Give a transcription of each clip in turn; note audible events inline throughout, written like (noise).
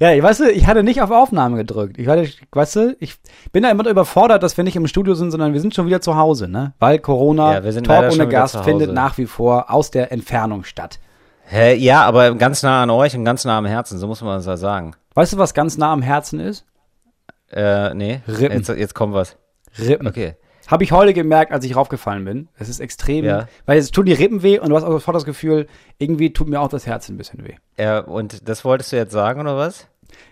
Ja, ich weißt du, ich hatte nicht auf Aufnahme gedrückt. Ich weißt du, ich bin da immer überfordert, dass wir nicht im Studio sind, sondern wir sind schon wieder zu Hause, ne? Weil Corona, Ja, wir sind Talk ohne Gast findet nach wie vor aus der Entfernung statt. Hä, ja, aber ganz nah an euch und ganz nah am Herzen, so muss man das ja sagen. Weißt du, was ganz nah am Herzen ist? Äh, nee. Rippen. Jetzt, jetzt kommt was. Rippen. Okay. Habe ich heute gemerkt, als ich raufgefallen bin. Es ist extrem, Ja. weil es tun die Rippen weh und du hast auch sofort das Gefühl, irgendwie tut mir auch das Herz ein bisschen weh. Ja, und das wolltest du jetzt sagen, oder was?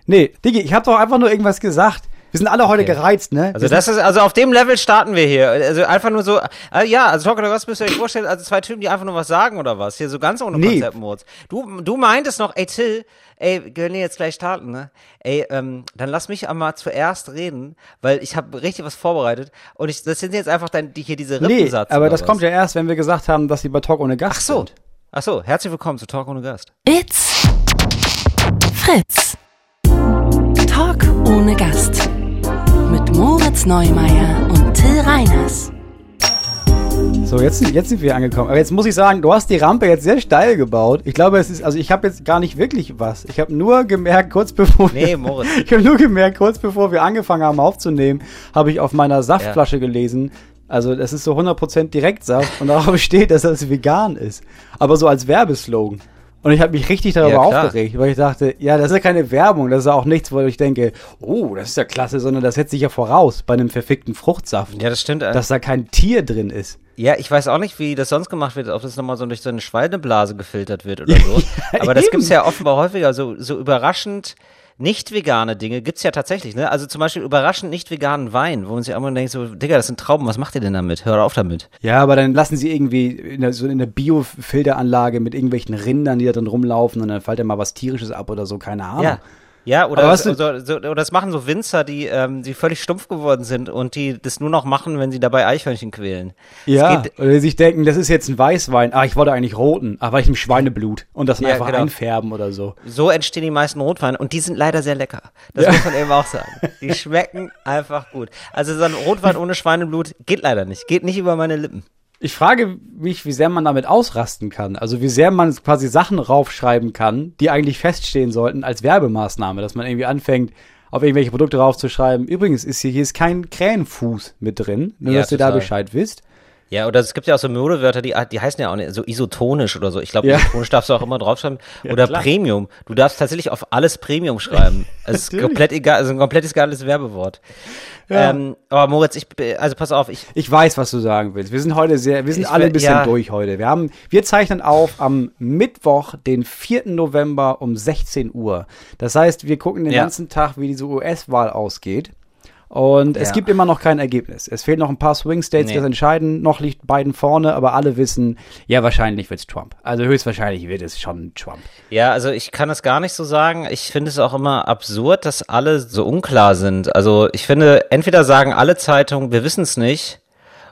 Nee, Digi, ich habe doch einfach nur irgendwas gesagt. Wir sind alle heute Okay. gereizt, ne? Also das ist, also auf dem Level starten wir hier. Also einfach nur so, äh, ja, also Talk oder was müsst ihr euch vorstellen, also zwei Typen, die einfach nur was sagen oder was? Hier so ganz ohne Nee. Konzeptmods. Du, du meintest noch, ey Till, ey, wir können jetzt gleich starten, ne? Ey, ähm, dann lass mich einmal zuerst reden, weil ich habe richtig was vorbereitet und ich, das sind jetzt einfach dann die, hier diese nee, Rippensatz. aber oder das was? kommt ja erst, wenn wir gesagt haben, dass sie bei Talk ohne Gast Ach so. sind. Ach so, herzlich willkommen zu Talk ohne Gast. It's Fritz. Talk ohne Gast. Mit Moritz Neumeier und Till Reiners. So, jetzt, sind- jetzt sind wir angekommen. Aber jetzt muss ich sagen, du hast die Rampe jetzt sehr steil gebaut. Ich glaube, es ist, also ich habe jetzt gar nicht wirklich was. Ich habe nur gemerkt, kurz bevor Nee, wir, Moritz. (laughs) ich habe nur gemerkt, kurz bevor wir angefangen haben aufzunehmen, habe ich auf meiner Saftflasche gelesen. Also das ist so 100% Direktsaft und darauf (laughs) steht, dass das vegan ist. Aber so als Werbeslogan. Und ich habe mich richtig darüber Ja, aufgeregt, weil ich dachte, ja, das ist ja keine Werbung, das ist ja auch nichts, wo ich denke, oh, das ist ja klasse, sondern das setzt sich ja voraus bei einem verfickten Fruchtsaft, Ja, das stimmt. äh, dass da kein Tier drin ist. Ja, ich weiß auch nicht, wie das sonst gemacht wird, ob das nochmal so durch so eine Schweineblase gefiltert wird oder (laughs) so. Aber das eben. gibt's ja offenbar häufiger. So, so überraschend nicht vegane Dinge gibt's ja tatsächlich, ne? Also zum Beispiel überraschend nicht veganen Wein, wo man sich immer denkt, so, Digga, das sind Trauben, was macht ihr denn damit? Hör auf damit. Ja, aber dann lassen sie irgendwie in der, so in der Biofilteranlage mit irgendwelchen Rindern, die da drin rumlaufen und dann fällt ja mal was Tierisches ab oder so, keine Ahnung. Ja. Ja, oder, so, so, so, oder das machen so Winzer, die, ähm, die völlig stumpf geworden sind und die das nur noch machen, wenn sie dabei Eichhörnchen quälen. Ja, geht- oder sich denken, das ist jetzt ein Weißwein. Ah, ich wollte eigentlich roten, aber ich im Schweineblut und das Ja, einfach genau. einfärben oder so. So entstehen die meisten Rotweine und die sind leider sehr lecker. Das muss man eben auch sagen. Die (laughs) schmecken einfach gut. Also so ein Rotwein ohne Schweineblut geht leider nicht. Geht nicht über meine Lippen. Ich frage mich, wie sehr man damit ausrasten kann. Also wie sehr man quasi Sachen raufschreiben kann, die eigentlich feststehen sollten als Werbemaßnahme, dass man irgendwie anfängt, auf irgendwelche Produkte raufzuschreiben. Übrigens ist hier, hier ist kein Krähenfuß mit drin, nur Ja, dass ihr da total. Bescheid wisst. Ja, oder es gibt ja auch so Modewörter, die, die heißen ja auch nicht, so isotonisch oder so. Ich glaube, Ja. isotonisch darfst du auch immer draufschreiben. Ja, oder klar. Premium. Du darfst tatsächlich auf alles Premium schreiben. (laughs) Es ist komplett egal, also ein komplettes egales Werbewort. Ja. Ähm, aber Moritz, ich, also pass auf, ich, Ich weiß, was du sagen willst. Wir sind heute sehr, wir sind alle ein bisschen ja. durch heute. Wir haben, wir zeichnen auf am Mittwoch, den 4. November um 16 Uhr. Das heißt, wir gucken den ganzen Tag, wie diese US-Wahl ausgeht. Und es Ja. gibt immer noch kein Ergebnis. Es fehlen noch ein paar Swing States, die Nee. das entscheiden. Noch liegt Biden vorne, aber alle wissen, ja, wahrscheinlich wird's Trump. Also höchstwahrscheinlich wird es schon Trump. Ja, also ich kann es gar nicht so sagen. Ich finde es auch immer absurd, dass alle so unklar sind. Also ich finde, entweder sagen alle Zeitungen, wir wissen es nicht,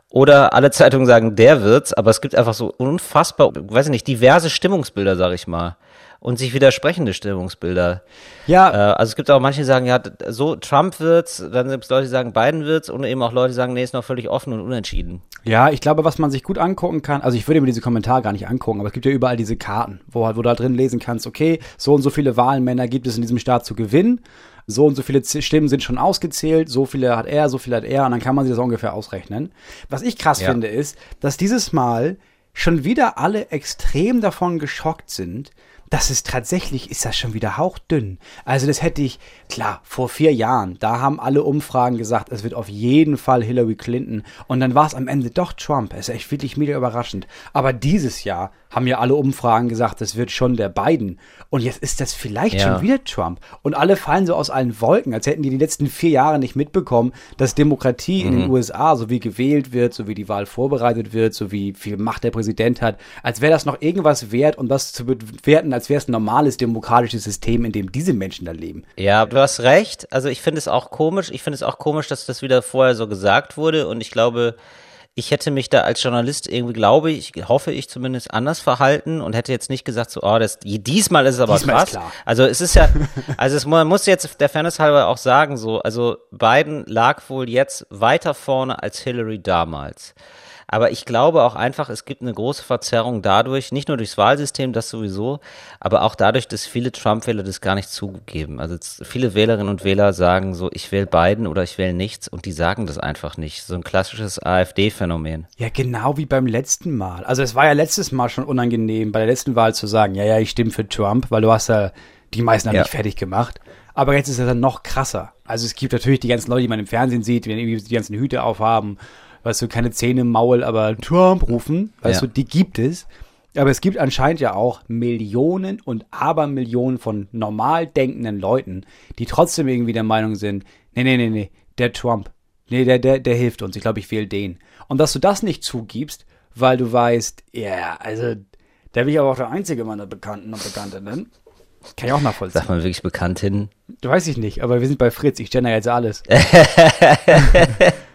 oder alle Zeitungen sagen, der wird's, aber es gibt einfach so unfassbar, weiß ich nicht, diverse Stimmungsbilder, sag ich mal. Und sich widersprechende Stimmungsbilder. Ja, Äh, also es gibt auch manche, die sagen, ja, so Trump wird's, dann gibt es Leute, die sagen, Biden wird's und eben auch Leute, die sagen, nee, ist noch völlig offen und unentschieden. Ja, ich glaube, was man sich gut angucken kann, also ich würde mir diese Kommentare gar nicht angucken, aber es gibt ja überall diese Karten, wo, wo du da drin lesen kannst, okay, so und so viele Wahlmänner gibt es in diesem Staat zu gewinnen, so und so viele Stimmen sind schon ausgezählt, so viele hat er, so viele hat er, und dann kann man sich das ungefähr ausrechnen. Was ich krass Ja. finde, ist, dass dieses Mal schon wieder alle extrem davon geschockt sind, dass es tatsächlich ist das schon wieder hauchdünn. Also das hätte ich, klar, vor vier Jahren, da haben alle Umfragen gesagt, es wird auf jeden Fall Hillary Clinton. Und dann war es am Ende doch Trump. Es ist echt wirklich mega überraschend. Aber dieses Jahr haben ja alle Umfragen gesagt, es wird schon der Biden. Und jetzt ist das vielleicht Ja. schon wieder Trump. Und alle fallen so aus allen Wolken, als hätten die die letzten vier Jahre nicht mitbekommen, dass Demokratie in den USA, so wie gewählt wird, so wie die Wahl vorbereitet wird, so wie viel Macht der Präsident hat, als wäre das noch irgendwas wert, um das zu bewerten, als wäre es ein normales demokratisches System, in dem diese Menschen da leben. Ja, du hast recht. Also ich finde es auch komisch. Ich finde es auch komisch, dass das wieder vorher so gesagt wurde. Und ich glaube, ich hätte mich da als Journalist irgendwie, glaube ich, hoffe ich zumindest, anders verhalten und hätte jetzt nicht gesagt, so, oh, das, diesmal ist es aber Diesmal krass. Also es ist ja, also es, man muss jetzt der Fairness halber auch sagen, so, also Biden lag wohl jetzt weiter vorne als Hillary damals. Aber ich glaube auch einfach, es gibt eine große Verzerrung dadurch, nicht nur durchs Wahlsystem, das sowieso, aber auch dadurch, dass viele Trump-Wähler das gar nicht zugeben. Also viele Wählerinnen und Wähler sagen so, ich wähle Biden oder ich wähle nichts und die sagen das einfach nicht. So ein klassisches AfD-Phänomen. Ja, genau wie beim letzten Mal. Also es war ja letztes Mal schon unangenehm, bei der letzten Wahl zu sagen, ja, ja, ich stimme für Trump, weil du hast ja die meisten haben Ja. nicht fertig gemacht. Aber jetzt ist es dann noch krasser. Also es gibt natürlich die ganzen Leute, die man im Fernsehen sieht, die irgendwie die ganzen Hüte aufhaben, weißt du, keine Zähne im Maul, aber Trump rufen, weißt Ja. du, die gibt es. Aber es gibt anscheinend ja auch Millionen und Abermillionen von normal denkenden Leuten, die trotzdem irgendwie der Meinung sind, nee, nee, nee, nee, der Trump, nee, der, der, der hilft uns, ich glaube, ich wähle den. Und dass du das nicht zugibst, weil du weißt, ja, also, da bin ich aber auch der Einzige meiner Bekannten und Bekanntinnen. Kann ich auch nachvollziehen. Sagt man wirklich bekannt hin? Weiß ich nicht, aber wir sind bei Fritz, ich gender jetzt alles. (laughs)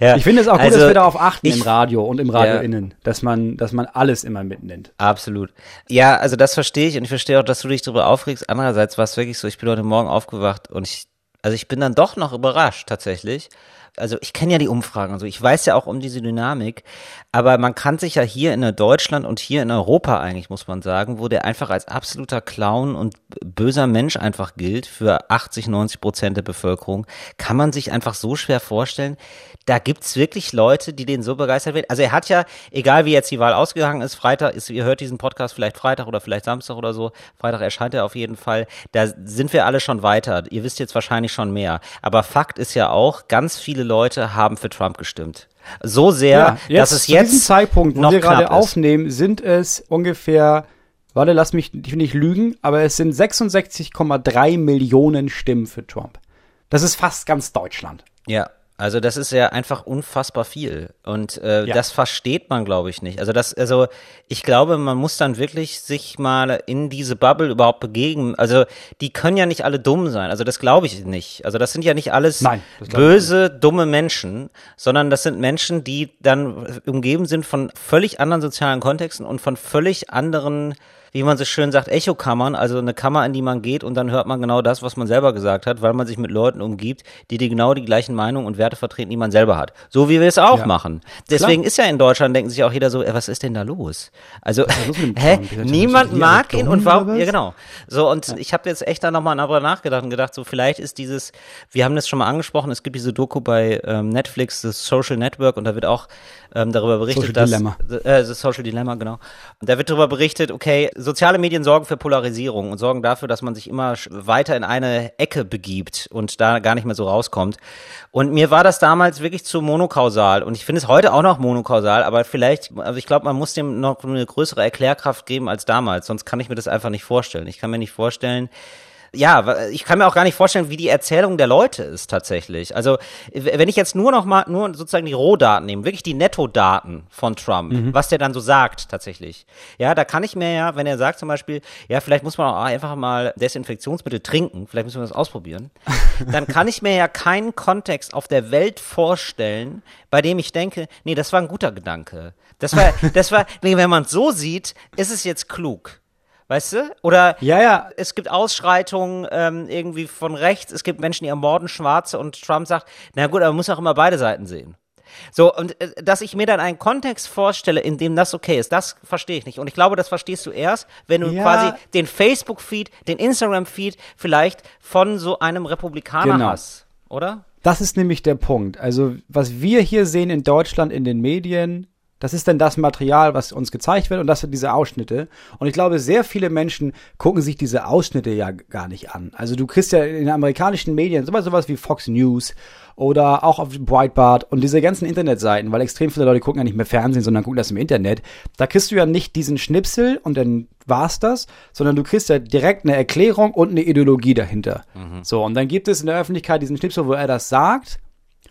Ja, Ich finde es auch gut, also, dass wir darauf achten ich- im Radio und im Radio Ja. innen, dass man, dass man alles immer mitnimmt. Absolut. Ja, also das verstehe ich und ich verstehe auch, dass du dich darüber aufregst. Andererseits war es wirklich so, ich bin heute Morgen aufgewacht und ich, also ich bin dann doch noch überrascht tatsächlich. Also ich kenne ja die Umfragen und so, ich weiß ja auch um diese Dynamik, aber man kann sich ja hier in Deutschland und hier in Europa eigentlich, muss man sagen, wo der einfach als absoluter Clown und böser Mensch einfach gilt für 80, 90 Prozent der Bevölkerung, kann man sich einfach so schwer vorstellen, da gibt's wirklich Leute, die den so begeistert werden. Also er hat ja, egal wie jetzt die Wahl ausgegangen ist, Freitag ist, ihr hört diesen Podcast vielleicht Freitag oder vielleicht Samstag oder so. Freitag erscheint er auf jeden Fall. Da sind wir alle schon weiter. Ihr wisst jetzt wahrscheinlich schon mehr. Aber Fakt ist ja auch, ganz viele Leute haben für Trump gestimmt. So sehr, dass es zu diesem jetzt Zeitpunkt, wo wir gerade aufnehmen, sind es ungefähr, warte, lass mich nicht lügen, aber es sind 66,3 Millionen Stimmen für Trump. Das ist fast ganz Deutschland. Ja, also das ist ja einfach unfassbar viel und äh, Ja. das versteht man, glaube ich, nicht. Also das, also ich glaube, man muss dann wirklich sich mal in diese Bubble überhaupt begegnen. Also die können ja nicht alle dumm sein. Also das glaube ich nicht. Also das sind ja nicht alles Nein, böse, dumme Menschen, sondern das sind Menschen, die dann umgeben sind von völlig anderen sozialen Kontexten und von völlig anderen wie man so schön sagt, Echokammern, also eine Kammer, in die man geht und dann hört man genau das, was man selber gesagt hat, weil man sich mit Leuten umgibt, die die genau die gleichen Meinungen und Werte vertreten, die man selber hat. So wie wir es auch Ja. machen. Deswegen ist ja in Deutschland, denken sich auch jeder so, ey, was ist denn da los? Also, (laughs) hä? Niemand mag ihn und warum? Ja, genau. So, und ich habe jetzt echt da nochmal darüber nachgedacht und gedacht, so vielleicht ist dieses, wir haben das schon mal angesprochen, es gibt diese Doku bei ähm, Netflix, das Social Network, und da wird auch ähm, darüber berichtet, Social dass Dilemma. äh, das Social Dilemma, genau. Und da wird darüber berichtet, okay, soziale Medien sorgen für Polarisierung und sorgen dafür, dass man sich immer weiter in eine Ecke begibt und da gar nicht mehr so rauskommt. Und mir war das damals wirklich zu monokausal und ich finde es heute auch noch monokausal, aber vielleicht, also ich glaube, man muss dem noch eine größere Erklärkraft geben als damals, sonst kann ich mir das einfach nicht vorstellen. Ich kann mir nicht vorstellen, ja, ich kann mir auch gar nicht vorstellen, wie die Erzählung der Leute ist tatsächlich. Also, wenn ich jetzt nur noch mal, nur sozusagen die Rohdaten nehme, wirklich die Nettodaten von Trump, was der dann so sagt tatsächlich. Ja, da kann ich mir ja, wenn er sagt zum Beispiel, ja, vielleicht muss man auch einfach mal Desinfektionsmittel trinken, vielleicht müssen wir das ausprobieren, (laughs) dann kann ich mir ja keinen Kontext auf der Welt vorstellen, bei dem ich denke, nee, das war ein guter Gedanke. Das war, das war, (laughs) nee, wenn man es so sieht, ist es jetzt klug. Weißt du? Oder Ja, ja. es gibt Ausschreitungen ähm, irgendwie von rechts, es gibt Menschen, die ermorden Schwarze und Trump sagt, na gut, aber man muss auch immer beide Seiten sehen. So, und äh, dass ich mir dann einen Kontext vorstelle, in dem das okay ist, das verstehe ich nicht. Und ich glaube, das verstehst du erst, wenn du Ja. quasi den Facebook-Feed, den Instagram-Feed vielleicht von so einem Republikaner Genau. hast, oder? Das ist nämlich der Punkt. Also, was wir hier sehen in Deutschland in den Medien, das ist dann das Material, was uns gezeigt wird und das sind diese Ausschnitte. Und ich glaube, sehr viele Menschen gucken sich diese Ausschnitte ja gar nicht an. Also du kriegst ja in den amerikanischen Medien sowas, sowas wie Fox News oder auch auf Breitbart und diese ganzen Internetseiten, weil extrem viele Leute gucken ja nicht mehr Fernsehen, sondern gucken das im Internet. Da kriegst du ja nicht diesen Schnipsel und dann war's das, sondern du kriegst ja direkt eine Erklärung und eine Ideologie dahinter. So, und dann gibt es in der Öffentlichkeit diesen Schnipsel, wo er das sagt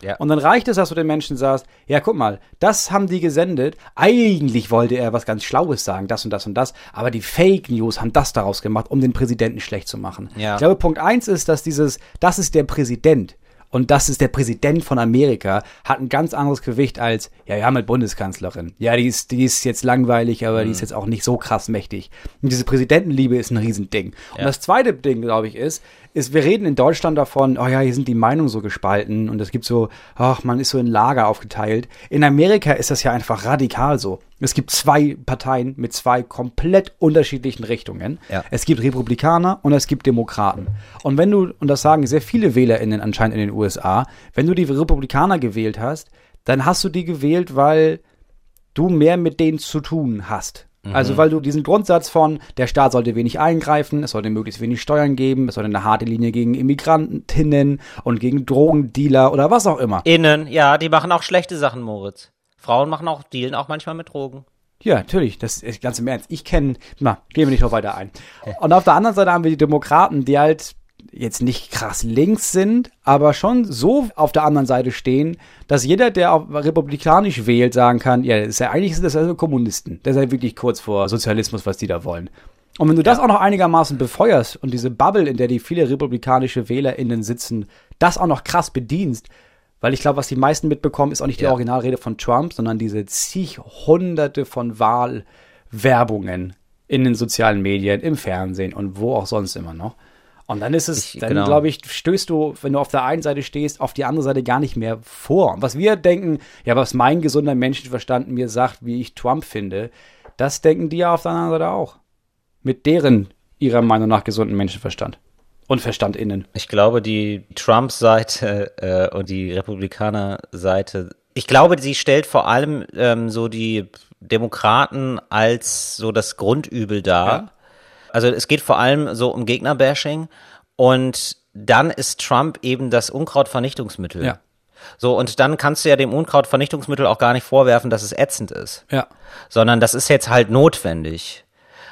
Ja. und dann reicht es, dass du den Menschen sagst, ja, guck mal, das haben die gesendet. Eigentlich wollte er was ganz Schlaues sagen, das und das und das, aber die Fake News haben das daraus gemacht, um den Präsidenten schlecht zu machen. Ja. Ich glaube, Punkt eins ist, dass dieses, das ist der Präsident. Und das ist der Präsident von Amerika, hat ein ganz anderes Gewicht als, ja, wir haben halt Bundeskanzlerin. Ja, die ist, die ist jetzt langweilig, aber mhm. die ist jetzt auch nicht so krass mächtig. Und diese Präsidentenliebe ist ein Riesending. Ja. Und das zweite Ding, glaube ich, ist, ist, wir reden in Deutschland davon, oh ja, hier sind die Meinungen so gespalten und es gibt so, ach, man ist so in Lager aufgeteilt. In Amerika ist das ja einfach radikal so. Es gibt zwei Parteien mit zwei komplett unterschiedlichen Richtungen. Ja. Es gibt Republikaner und es gibt Demokraten. Und wenn du, und das sagen sehr viele WählerInnen anscheinend in den USA, wenn du die Republikaner gewählt hast, dann hast du die gewählt, weil du mehr mit denen zu tun hast. Also, mhm. weil du diesen Grundsatz von, der Staat sollte wenig eingreifen, es sollte möglichst wenig Steuern geben, es sollte eine harte Linie gegen Immigrantinnen und gegen Drogendealer oder was auch immer. Innen, ja, die machen auch schlechte Sachen, Moritz. Frauen machen auch, dealen auch manchmal mit Drogen. Ja, natürlich, das ist ganz im Ernst. Ich kenne, na, gehen wir nicht noch weiter ein. Und auf der anderen Seite haben wir die Demokraten, die halt jetzt nicht krass links sind, aber schon so auf der anderen Seite stehen, dass jeder, der auch republikanisch wählt, sagen kann, ja, das ist ja eigentlich sind das also Kommunisten. Das ist ja wirklich kurz vor Sozialismus, was die da wollen. Und wenn du das auch noch einigermaßen befeuerst und diese Bubble, in der die viele republikanische WählerInnen sitzen, das auch noch krass bedienst, weil ich glaube, was die meisten mitbekommen, ist auch nicht die ja. Originalrede von Trump, sondern diese zig hunderte von Wahlwerbungen in den sozialen Medien, im Fernsehen und wo auch sonst immer noch. Und dann ist es, ich, dann genau. glaube ich, stößt du, wenn du auf der einen Seite stehst, auf die andere Seite gar nicht mehr vor. Und was wir denken, ja, was mein gesunder Menschenverstand mir sagt, wie ich Trump finde, das denken die ja auf der anderen Seite auch. Mit deren, ihrer Meinung nach, gesunden Menschenverstand. Und Verstand innen. Ich glaube, die Trump-Seite äh, und die Republikaner-Seite, ich glaube, sie stellt vor allem ähm, so die Demokraten als so das Grundübel dar. Ja also es geht vor allem so um Gegnerbashing und dann ist Trump eben das Unkrautvernichtungsmittel. Ja. So, und dann kannst du ja dem Unkrautvernichtungsmittel auch gar nicht vorwerfen, dass es ätzend ist. Ja. Sondern das ist jetzt halt notwendig.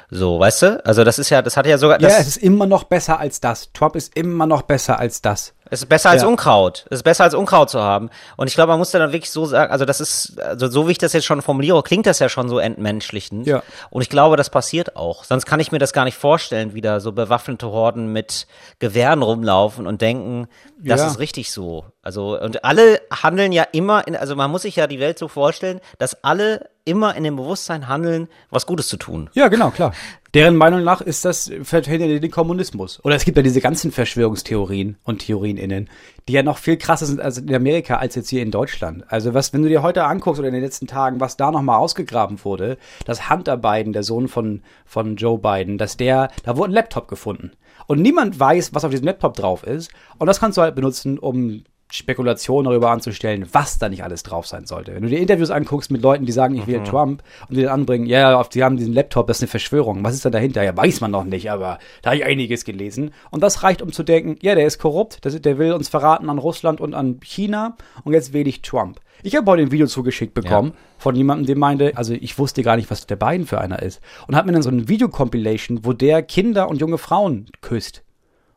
So, weißt du? Also das ist ja, das hat ja sogar. Ja, es ist immer noch besser als das. Trump ist immer noch besser als das. Es ist besser als ja. Unkraut. Es ist besser als Unkraut zu haben. Und ich glaube, man muss dann wirklich so sagen, also das ist, also so wie ich das jetzt schon formuliere, klingt das ja schon so entmenschlichend. Ja. Und ich glaube, das passiert auch. Sonst kann ich mir das gar nicht vorstellen, wie da so bewaffnete Horden mit Gewehren rumlaufen und denken, das ja. ist richtig so. Also, und alle handeln ja immer in, also man muss sich ja die Welt so vorstellen, dass alle immer in dem Bewusstsein handeln, was Gutes zu tun. Ja, genau, klar. Deren Meinung nach ist das, verhindert den Kommunismus. Oder es gibt ja diese ganzen Verschwörungstheorien und TheorieInnen, die ja noch viel krasser sind als in Amerika als jetzt hier in Deutschland. Also was, wenn du dir heute anguckst oder in den letzten Tagen, was da nochmal ausgegraben wurde, dass Hunter Biden, der Sohn von, von Joe Biden, dass der, da wurde ein Laptop gefunden. Und niemand weiß, was auf diesem Laptop drauf ist. Und das kannst du halt benutzen, um Spekulationen darüber anzustellen, was da nicht alles drauf sein sollte. Wenn du dir Interviews anguckst mit Leuten, die sagen, ich will mhm. Trump und die dann anbringen, ja, yeah, die haben diesen Laptop, das ist eine Verschwörung. Was ist da dahinter? Ja, weiß man noch nicht, aber da habe ich einiges gelesen. Und das reicht, um zu denken, ja, der ist korrupt, der will uns verraten an Russland und an China und jetzt wähle ich Trump. Ich habe heute ein Video zugeschickt bekommen ja. von jemandem, der meinte, also ich wusste gar nicht, was der Biden für einer ist. Und hat mir dann so ein Video-Compilation, wo der Kinder und junge Frauen küsst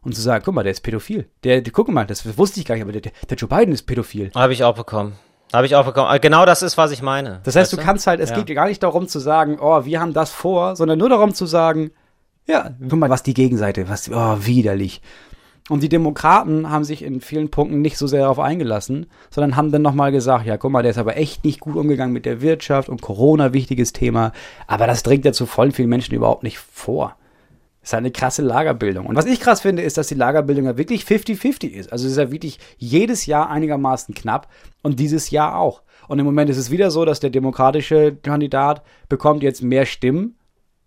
und zu sagen, guck mal, der ist pädophil. Der, der guck mal, das wusste ich gar nicht, aber der, der Joe Biden ist pädophil. Habe ich auch bekommen. Habe ich auch bekommen. Äh, genau das ist, was ich meine. Das heißt, du, du kannst halt, es ja. geht gar nicht darum zu sagen, oh, wir haben das vor, sondern nur darum zu sagen, ja, guck mal, was die Gegenseite, was, oh, widerlich. Und die Demokraten haben sich in vielen Punkten nicht so sehr darauf eingelassen, sondern haben dann nochmal gesagt, ja, guck mal, der ist aber echt nicht gut umgegangen mit der Wirtschaft und Corona, wichtiges Thema. Aber das dringt ja zu vollen vielen Menschen überhaupt nicht vor ist halt eine krasse Lagerbildung. Und was ich krass finde, ist, dass die Lagerbildung ja wirklich 50-50 ist. Also es ist ja wirklich jedes Jahr einigermaßen knapp und dieses Jahr auch. Und im Moment ist es wieder so, dass der demokratische Kandidat bekommt jetzt mehr Stimmen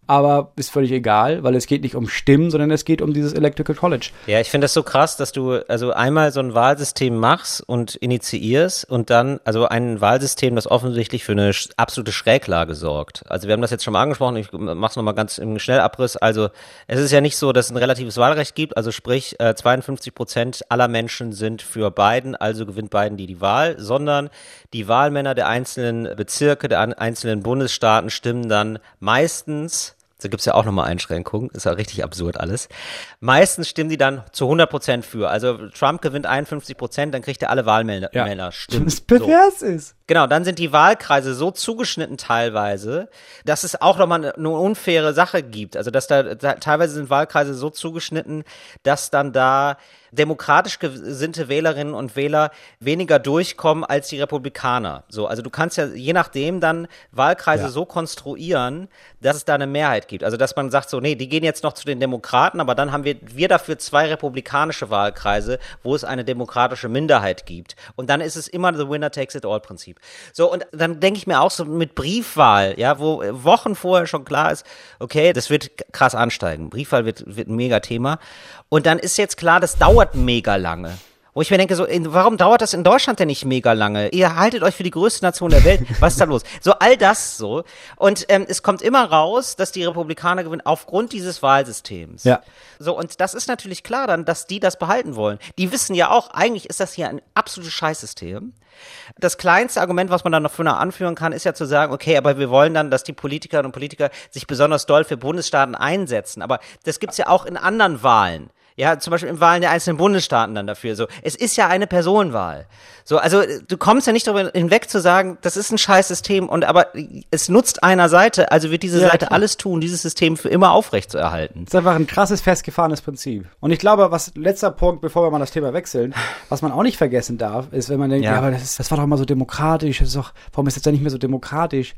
aber ist völlig egal, weil es geht nicht um Stimmen, sondern es geht um dieses Electrical College. Ja, ich finde das so krass, dass du also einmal so ein Wahlsystem machst und initiierst und dann, also ein Wahlsystem, das offensichtlich für eine absolute Schräglage sorgt. Also wir haben das jetzt schon mal angesprochen, ich mach's nochmal ganz im Schnellabriss. Also es ist ja nicht so, dass es ein relatives Wahlrecht gibt, also sprich 52 äh, Prozent aller Menschen sind für Biden, also gewinnt Biden die die Wahl, sondern die Wahlmänner der einzelnen Bezirke, der einzelnen Bundesstaaten stimmen dann meistens da gibt's ja auch nochmal Einschränkungen. Ist ja richtig absurd alles. Meistens stimmen die dann zu 100 Prozent für. Also Trump gewinnt 51 Prozent, dann kriegt er alle Wahlmänner ja. Stimmen. Das pervers so. ist. Genau, dann sind die Wahlkreise so zugeschnitten teilweise, dass es auch nochmal eine, eine unfaire Sache gibt. Also dass da, da teilweise sind Wahlkreise so zugeschnitten, dass dann da demokratisch gesinnte Wählerinnen und Wähler weniger durchkommen als die Republikaner. So, also du kannst ja je nachdem dann Wahlkreise Ja. so konstruieren, dass es da eine Mehrheit gibt. Also dass man sagt so, nee, die gehen jetzt noch zu den Demokraten, aber dann haben wir wir dafür zwei republikanische Wahlkreise, wo es eine demokratische Minderheit gibt. Und dann ist es immer the winner takes it all Prinzip. So und dann denke ich mir auch so mit Briefwahl, ja, wo Wochen vorher schon klar ist, okay, das wird krass ansteigen. Briefwahl wird wird ein Mega-Thema. Und dann ist jetzt klar, das dauert mega lange. Wo ich mir denke, so, in, warum dauert das in Deutschland denn nicht mega lange? Ihr haltet euch für die größte Nation der Welt. Was ist da los? So, all das so. Und ähm, es kommt immer raus, dass die Republikaner gewinnen aufgrund dieses Wahlsystems. Ja. So, und das ist natürlich klar dann, dass die das behalten wollen. Die wissen ja auch, eigentlich ist das hier ein absolutes Scheißsystem. Das kleinste Argument, was man dann noch für anführen kann, ist ja zu sagen, okay, aber wir wollen dann, dass die Politikerinnen und Politiker sich besonders doll für Bundesstaaten einsetzen. Aber das gibt's ja auch in anderen Wahlen. Ja, zum Beispiel in Wahlen der einzelnen Bundesstaaten dann dafür. So, es ist ja eine Personenwahl. So, also du kommst ja nicht darüber hinweg zu sagen, das ist ein scheiß System und aber es nutzt einer Seite, also wird diese Ja, Seite klar. alles tun, dieses System für immer aufrechtzuerhalten. Das ist einfach ein krasses, festgefahrenes Prinzip. Und ich glaube, was letzter Punkt, bevor wir mal das Thema wechseln, was man auch nicht vergessen darf, ist, wenn man denkt, Ja. ja, aber das, ist, das war doch immer so demokratisch, das ist doch, warum ist das denn nicht mehr so demokratisch?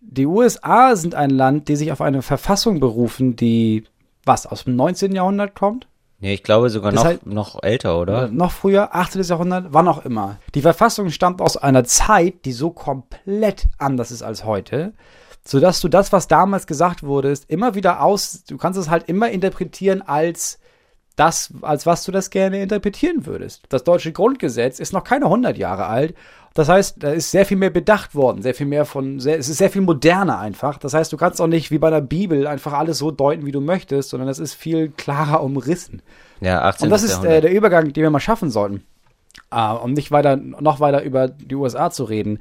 Die USA sind ein Land, die sich auf eine Verfassung berufen, die, was, aus dem 19. Jahrhundert kommt? Nee, ich glaube sogar noch, heißt- noch älter, oder? Oder noch früher, 18. Jahrhundert, wann auch immer. Die Verfassung stammt aus einer Zeit, die so komplett anders ist als heute, sodass du das, was damals gesagt wurde, ist immer wieder aus, du kannst es halt immer interpretieren als das, als was du das gerne interpretieren würdest. Das deutsche Grundgesetz ist noch keine 100 Jahre alt. Das heißt, da ist sehr viel mehr bedacht worden, sehr viel mehr von, sehr, es ist sehr viel moderner einfach. Das heißt, du kannst auch nicht wie bei der Bibel einfach alles so deuten, wie du möchtest, sondern das ist viel klarer umrissen. Ja, 18. Und das ist äh, der Übergang, den wir mal schaffen sollten. Äh, um nicht weiter, noch weiter über die USA zu reden.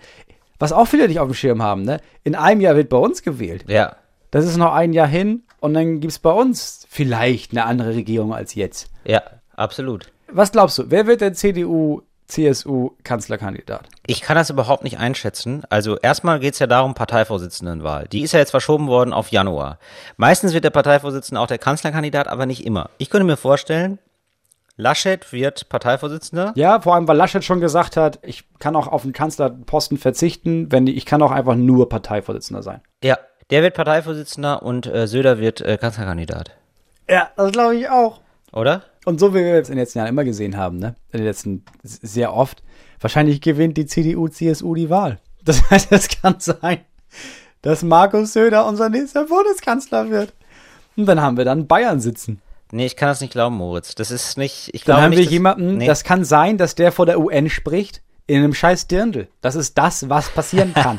Was auch viele nicht auf dem Schirm haben, ne? In einem Jahr wird bei uns gewählt. ja. Das ist noch ein Jahr hin und dann gibt's bei uns vielleicht eine andere Regierung als jetzt. Ja, absolut. Was glaubst du, wer wird der CDU, CSU Kanzlerkandidat? Ich kann das überhaupt nicht einschätzen. Also erstmal geht's ja darum, Parteivorsitzendenwahl. Die ist ja jetzt verschoben worden auf Januar. Meistens wird der Parteivorsitzende auch der Kanzlerkandidat, aber nicht immer. Ich könnte mir vorstellen, Laschet wird Parteivorsitzender. Ja, vor allem, weil Laschet schon gesagt hat, ich kann auch auf den Kanzlerposten verzichten, wenn die, ich kann auch einfach nur Parteivorsitzender sein. Ja, der wird Parteivorsitzender und äh, Söder wird äh, Kanzlerkandidat. Ja, das glaube ich auch. Oder? Und so wie wir es in den letzten Jahren immer gesehen haben, ne? In den letzten sehr oft, wahrscheinlich gewinnt die CDU, CSU die Wahl. (laughs) Das heißt, es kann sein, dass Markus Söder unser nächster Bundeskanzler wird. Und dann haben wir dann Bayern sitzen. Nee, ich kann das nicht glauben, Moritz. Das ist nicht. Ich Dann haben nicht, wir jemanden, nee. das kann sein, dass der vor der UN spricht, in einem scheiß Dirndl. Das ist das, was passieren kann.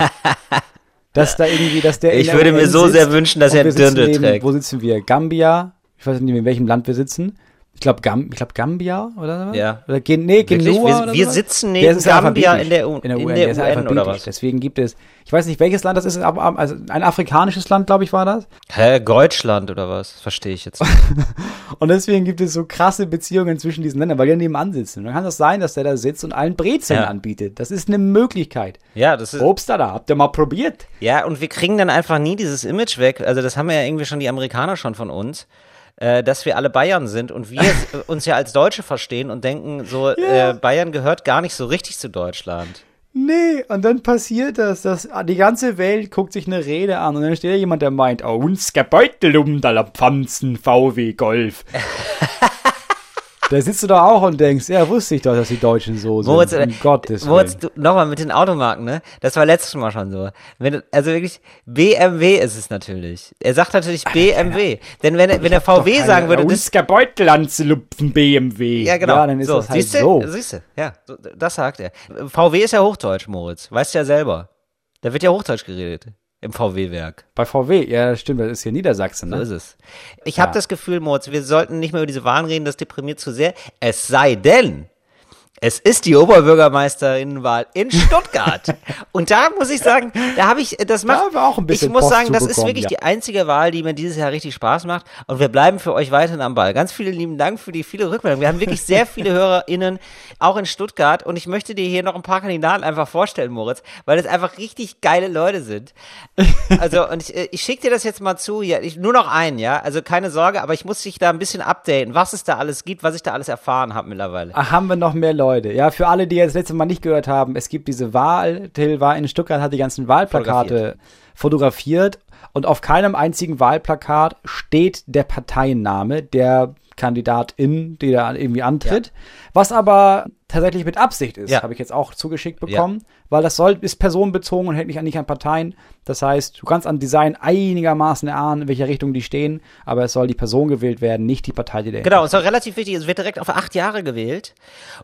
(laughs) dass da irgendwie, dass der Ich würde mir so sitzt sehr wünschen, dass er sitzen Dirndl neben- trägt. Wo sitzen wir? Gambia? Ich weiß nicht, in welchem Land wir sitzen. Ich glaube Gam ich glaub Gambia oder was? Ja. Oder Gen nee? Genua Wir- wir sitzen Der neben Gambia in der U- in der in UN, der der ist UN oder was? Deswegen gibt es, ich weiß nicht, welches Land das ist, aber also ein afrikanisches Land, glaube ich, war das. Hä, Deutschland oder was? Verstehe ich jetzt. (laughs) Und deswegen gibt es so krasse Beziehungen zwischen diesen Ländern, weil die nebenan sitzen. Und dann kann das sein, dass der da sitzt und allen Brezeln Ja. anbietet. Das ist eine Möglichkeit. Ja, das ist. Obst da, habt ihr mal probiert? Ja, und wir kriegen dann einfach nie dieses Image weg. Also das haben ja irgendwie schon die Amerikaner schon von uns, äh, dass wir alle Bayern sind und wir (laughs) uns ja als Deutsche verstehen und denken, so Ja. äh, Bayern gehört gar nicht so richtig zu Deutschland. Nee, und dann passiert das, dass die ganze Welt guckt sich eine Rede an und dann steht da jemand, der meint, oh, uns Gebeutel um da Pfanzen VW Golf. (laughs) da sitzt du doch auch und denkst, ja, wusste ich doch, dass die Deutschen so sind. Moritz, äh, um Gottes Moritz, du, nochmal mit den Automarken, ne? Das war letztes Mal schon so. Wenn, also wirklich, BMW ist es natürlich. Er sagt natürlich BMW. Denn wenn, er- wenn er VW sagen würde, das, Gebeutel anzulupfen BMW. ja genau. Ja, dann ist so, das halt siehste, so. Siehste, ja, so, das sagt er. VW ist ja Hochdeutsch, Moritz. Weißt du ja selber. Da wird ja Hochdeutsch geredet. Im VW-Werk. Bei VW, ja, stimmt, das ist hier Niedersachsen, So ne? ist es. Ich habe das Gefühl, Moritz, wir sollten nicht mehr über diese Wahlen reden, das deprimiert zu sehr. Es sei denn, Es ist die Oberbürgermeisterinnenwahl in Stuttgart. (laughs) Und da muss ich sagen, da habe ich, das macht, wir auch ein bisschen ich muss Post sagen, das ist wirklich ja. die einzige Wahl, die mir dieses Jahr richtig Spaß macht. Und wir bleiben für euch weiterhin am Ball. Ganz vielen lieben Dank für die viele Rückmeldungen. Wir haben wirklich sehr (laughs) viele HörerInnen, auch in Stuttgart. Und ich möchte dir hier noch ein paar Kandidaten einfach vorstellen, Moritz, weil es einfach richtig geile Leute sind. Also, und ich, äh, ich schicke dir das jetzt mal zu. Ja, ich, nur noch einen, ja. Also keine Sorge, aber ich muss dich da ein bisschen updaten, was es da alles gibt, was ich da alles erfahren habe mittlerweile. Ach, haben wir noch mehr Leute. Ja, für alle, die jetzt letztes Mal nicht gehört haben, es gibt diese Wahl. Till war in Stuttgart, hat die ganzen Wahlplakate fotografiert. Und auf keinem einzigen Wahlplakat steht der Parteienname der Kandidatin, die da irgendwie antritt. Was aber tatsächlich mit Absicht ist, Ja. habe ich jetzt auch zugeschickt bekommen, weil das soll, ist personenbezogen und hält nicht an, nicht an Parteien. Das heißt, du kannst an Design einigermaßen erahnen, in welcher Richtung die stehen, aber es soll die Person gewählt werden, nicht die Partei, die dahinter Genau, es ist auch relativ wichtig, es wird direkt auf acht Jahre gewählt.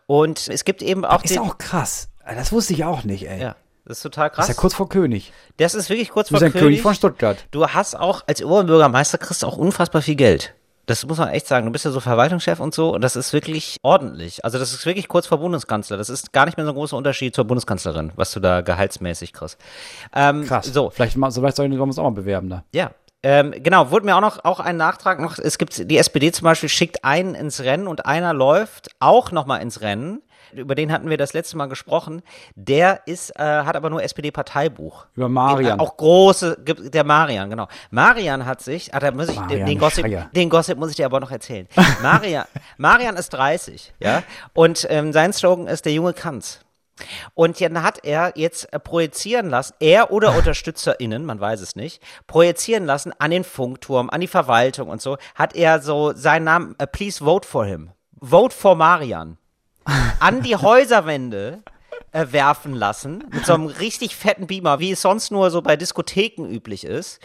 Und es gibt eben auch Ist den. auch krass. Das wusste ich auch nicht, ey. ja, das ist total krass. Ist ja kurz vor König. das ist wirklich kurz Du vor bist ein König von Stuttgart. Du hast auch als Oberbürgermeister kriegst du auch unfassbar viel Geld. Das muss man echt sagen. Du bist ja so Verwaltungschef und so und das ist wirklich ordentlich. Also das ist wirklich kurz vor Bundeskanzler. Das ist gar nicht mehr so ein großer Unterschied zur Bundeskanzlerin, was du da gehaltsmäßig kriegst. Ähm, Krass. So, Vielleicht, mal, vielleicht sollen wir uns auch mal bewerben da. ja. Ähm, genau, wurde mir auch noch auch ein Nachtrag noch. Es gibt die SPD zum Beispiel schickt einen ins Rennen und einer läuft auch noch mal ins Rennen. Über den hatten wir das letzte Mal gesprochen. Der ist, äh, hat aber nur SPD-Parteibuch. Über Marian. Auch große, der Marian, genau. Marian hat sich, ah, da muss ich, den, den, Gossip, Schreier. den Gossip muss ich dir aber noch erzählen. Marian, (laughs) Marian ist 30, ja, und ähm, sein Slogan ist der junge Kanz. Und dann hat er jetzt äh, projizieren lassen, er oder (laughs) UnterstützerInnen, man weiß es nicht, projizieren lassen an den Funkturm, an die Verwaltung und so, hat er so seinen Namen, äh, please vote for him. Vote for Marian. An die Häuserwände äh, werfen lassen, mit so einem richtig fetten Beamer, wie es sonst nur so bei Diskotheken üblich ist.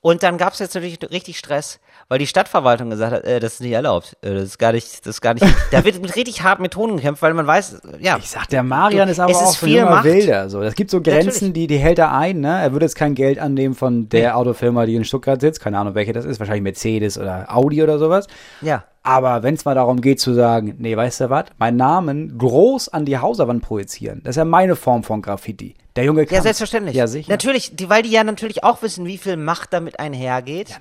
Und dann gab es jetzt natürlich richtig Stress, weil die Stadtverwaltung gesagt hat, äh, das ist nicht erlaubt, äh, das ist gar nicht, das ist gar nicht, da wird mit richtig harten Methoden gekämpft, weil man weiß, ja. Ich sag, der Marian ist aber Es ist auch ein viel Macht. Wilder. So. Es gibt so Grenzen, Natürlich. die, die hält er ein. Ne? Er würde jetzt kein Geld annehmen von der Autofirma, die in Stuttgart sitzt. Keine Ahnung, welche das ist. Wahrscheinlich Mercedes oder Audi oder sowas. Ja. Aber wenn es mal darum geht zu sagen, nee, weißt du was, meinen Namen groß an die Hauswand projizieren, das ist ja meine Form von Graffiti. Der Junge kann. Ja, selbstverständlich. Ja, sicher. Natürlich, die, weil die ja natürlich auch wissen, wie viel Macht damit einhergeht. Ja,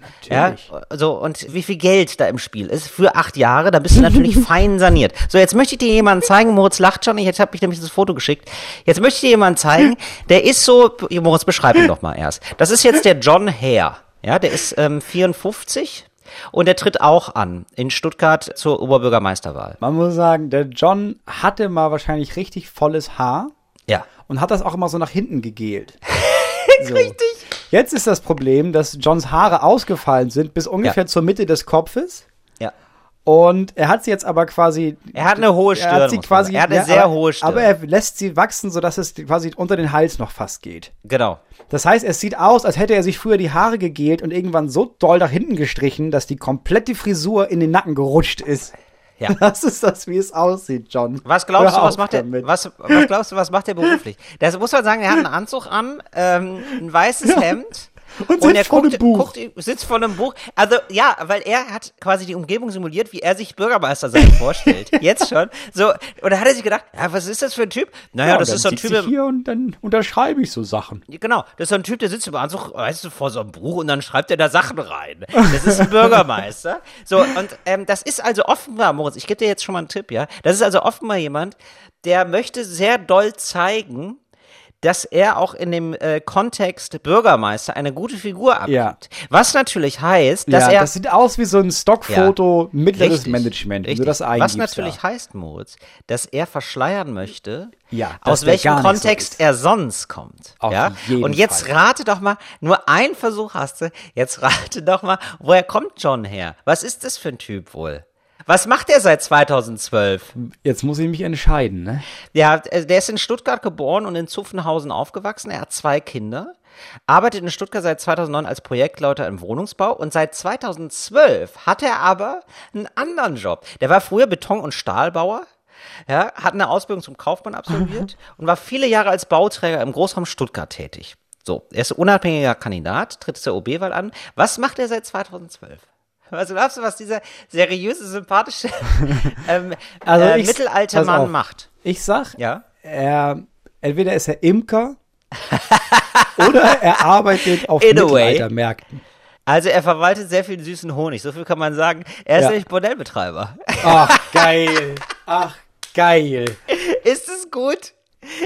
natürlich. Ja, so, und wie viel Geld da im Spiel ist. Für acht Jahre, da bist du natürlich (laughs) fein saniert. So, jetzt möchte ich dir jemanden zeigen, Moritz lacht schon, ich habe mich nämlich das Foto geschickt. Jetzt möchte ich dir jemanden zeigen, (laughs) der ist so, Moritz, beschreib ihn doch mal erst. Das ist jetzt der John Hare. Ja, der ist ähm, 54 und der tritt auch an in Stuttgart zur Oberbürgermeisterwahl. Man muss sagen, der John hatte mal wahrscheinlich richtig volles Haar Ja. und hat das auch immer so nach hinten gegelt. (laughs) so. Richtig. Jetzt ist das Problem, dass Johns Haare ausgefallen sind bis ungefähr Ja. zur Mitte des Kopfes. Ja. Und er hat sie jetzt aber quasi. Er hat eine hohe Stirn, Er hat sie quasi. Er hat eine sehr aber, hohe Stirn. Aber er lässt sie wachsen, sodass es quasi unter den Hals noch fast geht. Genau. Das heißt, es sieht aus, als hätte er sich früher die Haare gegelt und irgendwann so doll nach hinten gestrichen, dass die komplette Frisur in den Nacken gerutscht ist. Ja. (laughs) Das ist das, wie es aussieht, John. Was glaubst Hör du, was macht er? Was, was glaubst du, was macht er beruflich? (laughs) Das muss man sagen, er hat einen Anzug an, ähm, ein weißes Hemd. Und sitzt er vor guckt, Buch. guckt, sitzt vor einem Buch. Also ja, weil er hat quasi die Umgebung simuliert, wie er sich Bürgermeister sein (laughs) vorstellt. Jetzt schon. So, und da hat er sich gedacht, ja, was ist das für ein Typ? Naja, Ja, das und ist so ein Typ, ich hier und dann unterschreibe ich so Sachen. Genau, das ist so ein Typ, der sitzt im Anzug, weißt du, vor so einem Buch und dann schreibt er da Sachen rein. Das ist ein Bürgermeister. (laughs) So, und ähm, das ist also offenbar, Moritz, ich gebe dir jetzt schon mal einen Tipp, ja. Das ist also offenbar jemand, der möchte sehr doll zeigen, dass er auch in dem äh, Kontext Bürgermeister eine gute Figur abgibt. Ja. Was natürlich heißt, dass ja, er das sieht aus wie so ein Stockfoto mittleres Richtig, Management, richtig. du das eingibst. Was natürlich heißt, Moritz, dass er verschleiern möchte, Ja, aus welchem so Kontext ist. er sonst kommt. Auf ja? Und jetzt Fall. rate doch mal, nur ein Versuch hast du, jetzt rate doch mal, woher kommt John her? Was ist das für ein Typ wohl? Was macht er seit 2012? Jetzt muss ich mich entscheiden, ne? Ja, äh, der ist in Stuttgart geboren und in Zuffenhausen aufgewachsen. Er hat zwei Kinder, arbeitet in Stuttgart seit 2009 als Projektleiter im Wohnungsbau und seit 2012 hat er aber einen anderen Job. Der war früher Beton- und Stahlbauer. Ja, hat eine Ausbildung zum Kaufmann absolviert (laughs) und war viele Jahre als Bauträger im Großraum Stuttgart tätig. So, er ist unabhängiger Kandidat, tritt zur OB-Wahl an. Was macht er seit 2012? Was glaubst du, was dieser seriöse, sympathische (laughs) ähm, Also äh, ich- mittelalte Mann auf. macht? Ich sag, Ja. er, entweder ist er Imker (laughs) oder er arbeitet auf. Mittelaltermärkten. Also er verwaltet sehr viel süßen Honig, so viel kann man sagen. Er ist Ja. nämlich Bordellbetreiber. Ach, geil. Ach, geil. (laughs) ist es gut?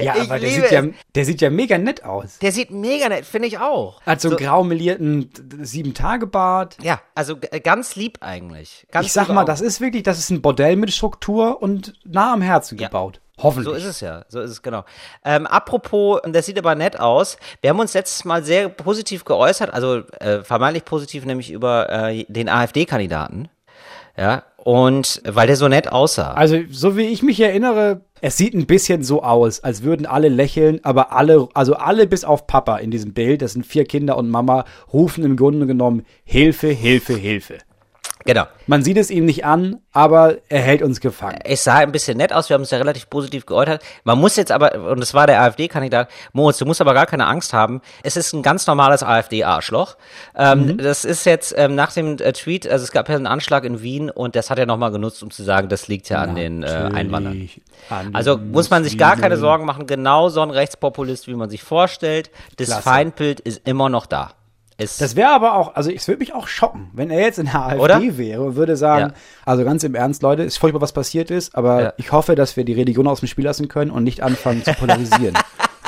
Ja, Ich aber der sieht, ja, der sieht ja mega nett aus. Der sieht mega nett, finde ich auch. Hat so einen grau melierten Sieben-Tage-Bart. Ja, also g- ganz lieb eigentlich. Ganz Ich sag mal, auch. das ist wirklich, das ist ein Bordell mit Struktur und nah am Herzen Ja. gebaut. Hoffentlich. So ist es ja, so ist es genau. Ähm, apropos, das sieht aber nett aus. Wir haben uns letztes Mal sehr positiv geäußert, also äh, vermeintlich positiv, nämlich über äh, den AfD-Kandidaten. Ja, und weil der so nett aussah. Also, so wie ich mich erinnere, es sieht ein bisschen so aus, als würden alle lächeln, aber alle, also alle bis auf Papa in diesem Bild, das sind vier Kinder und Mama, rufen im Grunde genommen Hilfe, Hilfe, Hilfe. Genau. Man sieht es ihm nicht an, aber er hält uns gefangen. Es sah ein bisschen nett aus, wir haben uns ja relativ positiv geäußert. Man muss jetzt aber, und es war der AfD-Kandidat, Moritz, du musst aber gar keine Angst haben. Es ist ein ganz normales AfD-Arschloch. Ähm, Das ist jetzt ähm, nach dem äh, Tweet, also es gab ja einen Anschlag in Wien und das hat er nochmal genutzt, um zu sagen, das liegt ja an den äh, Einwanderern. Natürlich an Also muss man sich gar keine. Sorgen machen, genau so ein Rechtspopulist, wie man sich vorstellt. Das Klasse. Feindbild ist immer noch da. Es, Das wäre aber auch, also es würde mich auch schocken, wenn er jetzt in der AfD Oder? wäre und würde sagen, Ja. also ganz im Ernst, Leute, ist furchtbar, was passiert ist, aber Ja. ich hoffe, dass wir die Religion aus dem Spiel lassen können und nicht anfangen zu polarisieren.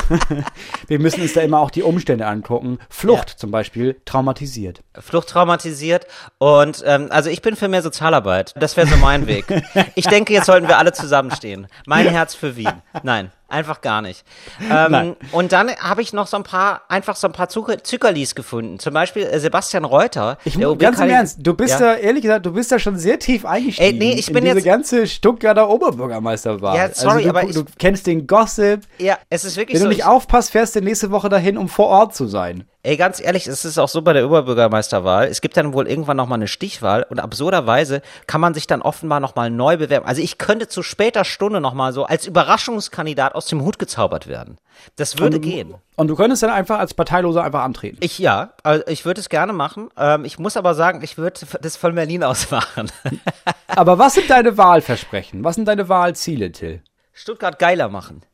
(laughs) wir müssen uns da immer auch die Umstände angucken. Flucht zum Beispiel traumatisiert. Flucht traumatisiert und ähm, also ich bin für mehr Sozialarbeit. Das wäre so mein Weg. (laughs) Ich denke, jetzt sollten wir alle zusammenstehen. Mein Herz für Wien. Nein, einfach gar nicht. Ähm, und dann habe ich noch so ein paar, einfach so ein paar Zucker Zuckerlis gefunden. Zum Beispiel äh, Sebastian Reuter. Ich der ganz im Ernst, du bist Ja. da, ehrlich gesagt, du bist da schon sehr tief eingestiegen. Ey, nee, ich bin in diese jetzt- ganze Stuttgarter Oberbürgermeisterwahl. Ja, sorry, also du, aber du ich- kennst den Gossip. Ja, es ist wirklich Wenn so. du nicht ich- aufpasst, fährst du nächste Woche dahin, um vor Ort zu sein. Ey, ganz ehrlich, es ist auch so bei der Oberbürgermeisterwahl. Es gibt dann wohl irgendwann nochmal eine Stichwahl und absurderweise kann man sich dann offenbar nochmal neu bewerben. Also ich könnte zu später Stunde nochmal so als Überraschungskandidat aus dem Hut gezaubert werden. Das würde gehen. Und du könntest dann einfach als Parteiloser einfach antreten. Ich ja, also ich würde es gerne machen. Ähm, ich muss aber sagen, ich würde das von Berlin aus (laughs) machen. Aber was sind deine Wahlversprechen? Was sind deine Wahlziele, Till? Stuttgart geiler machen.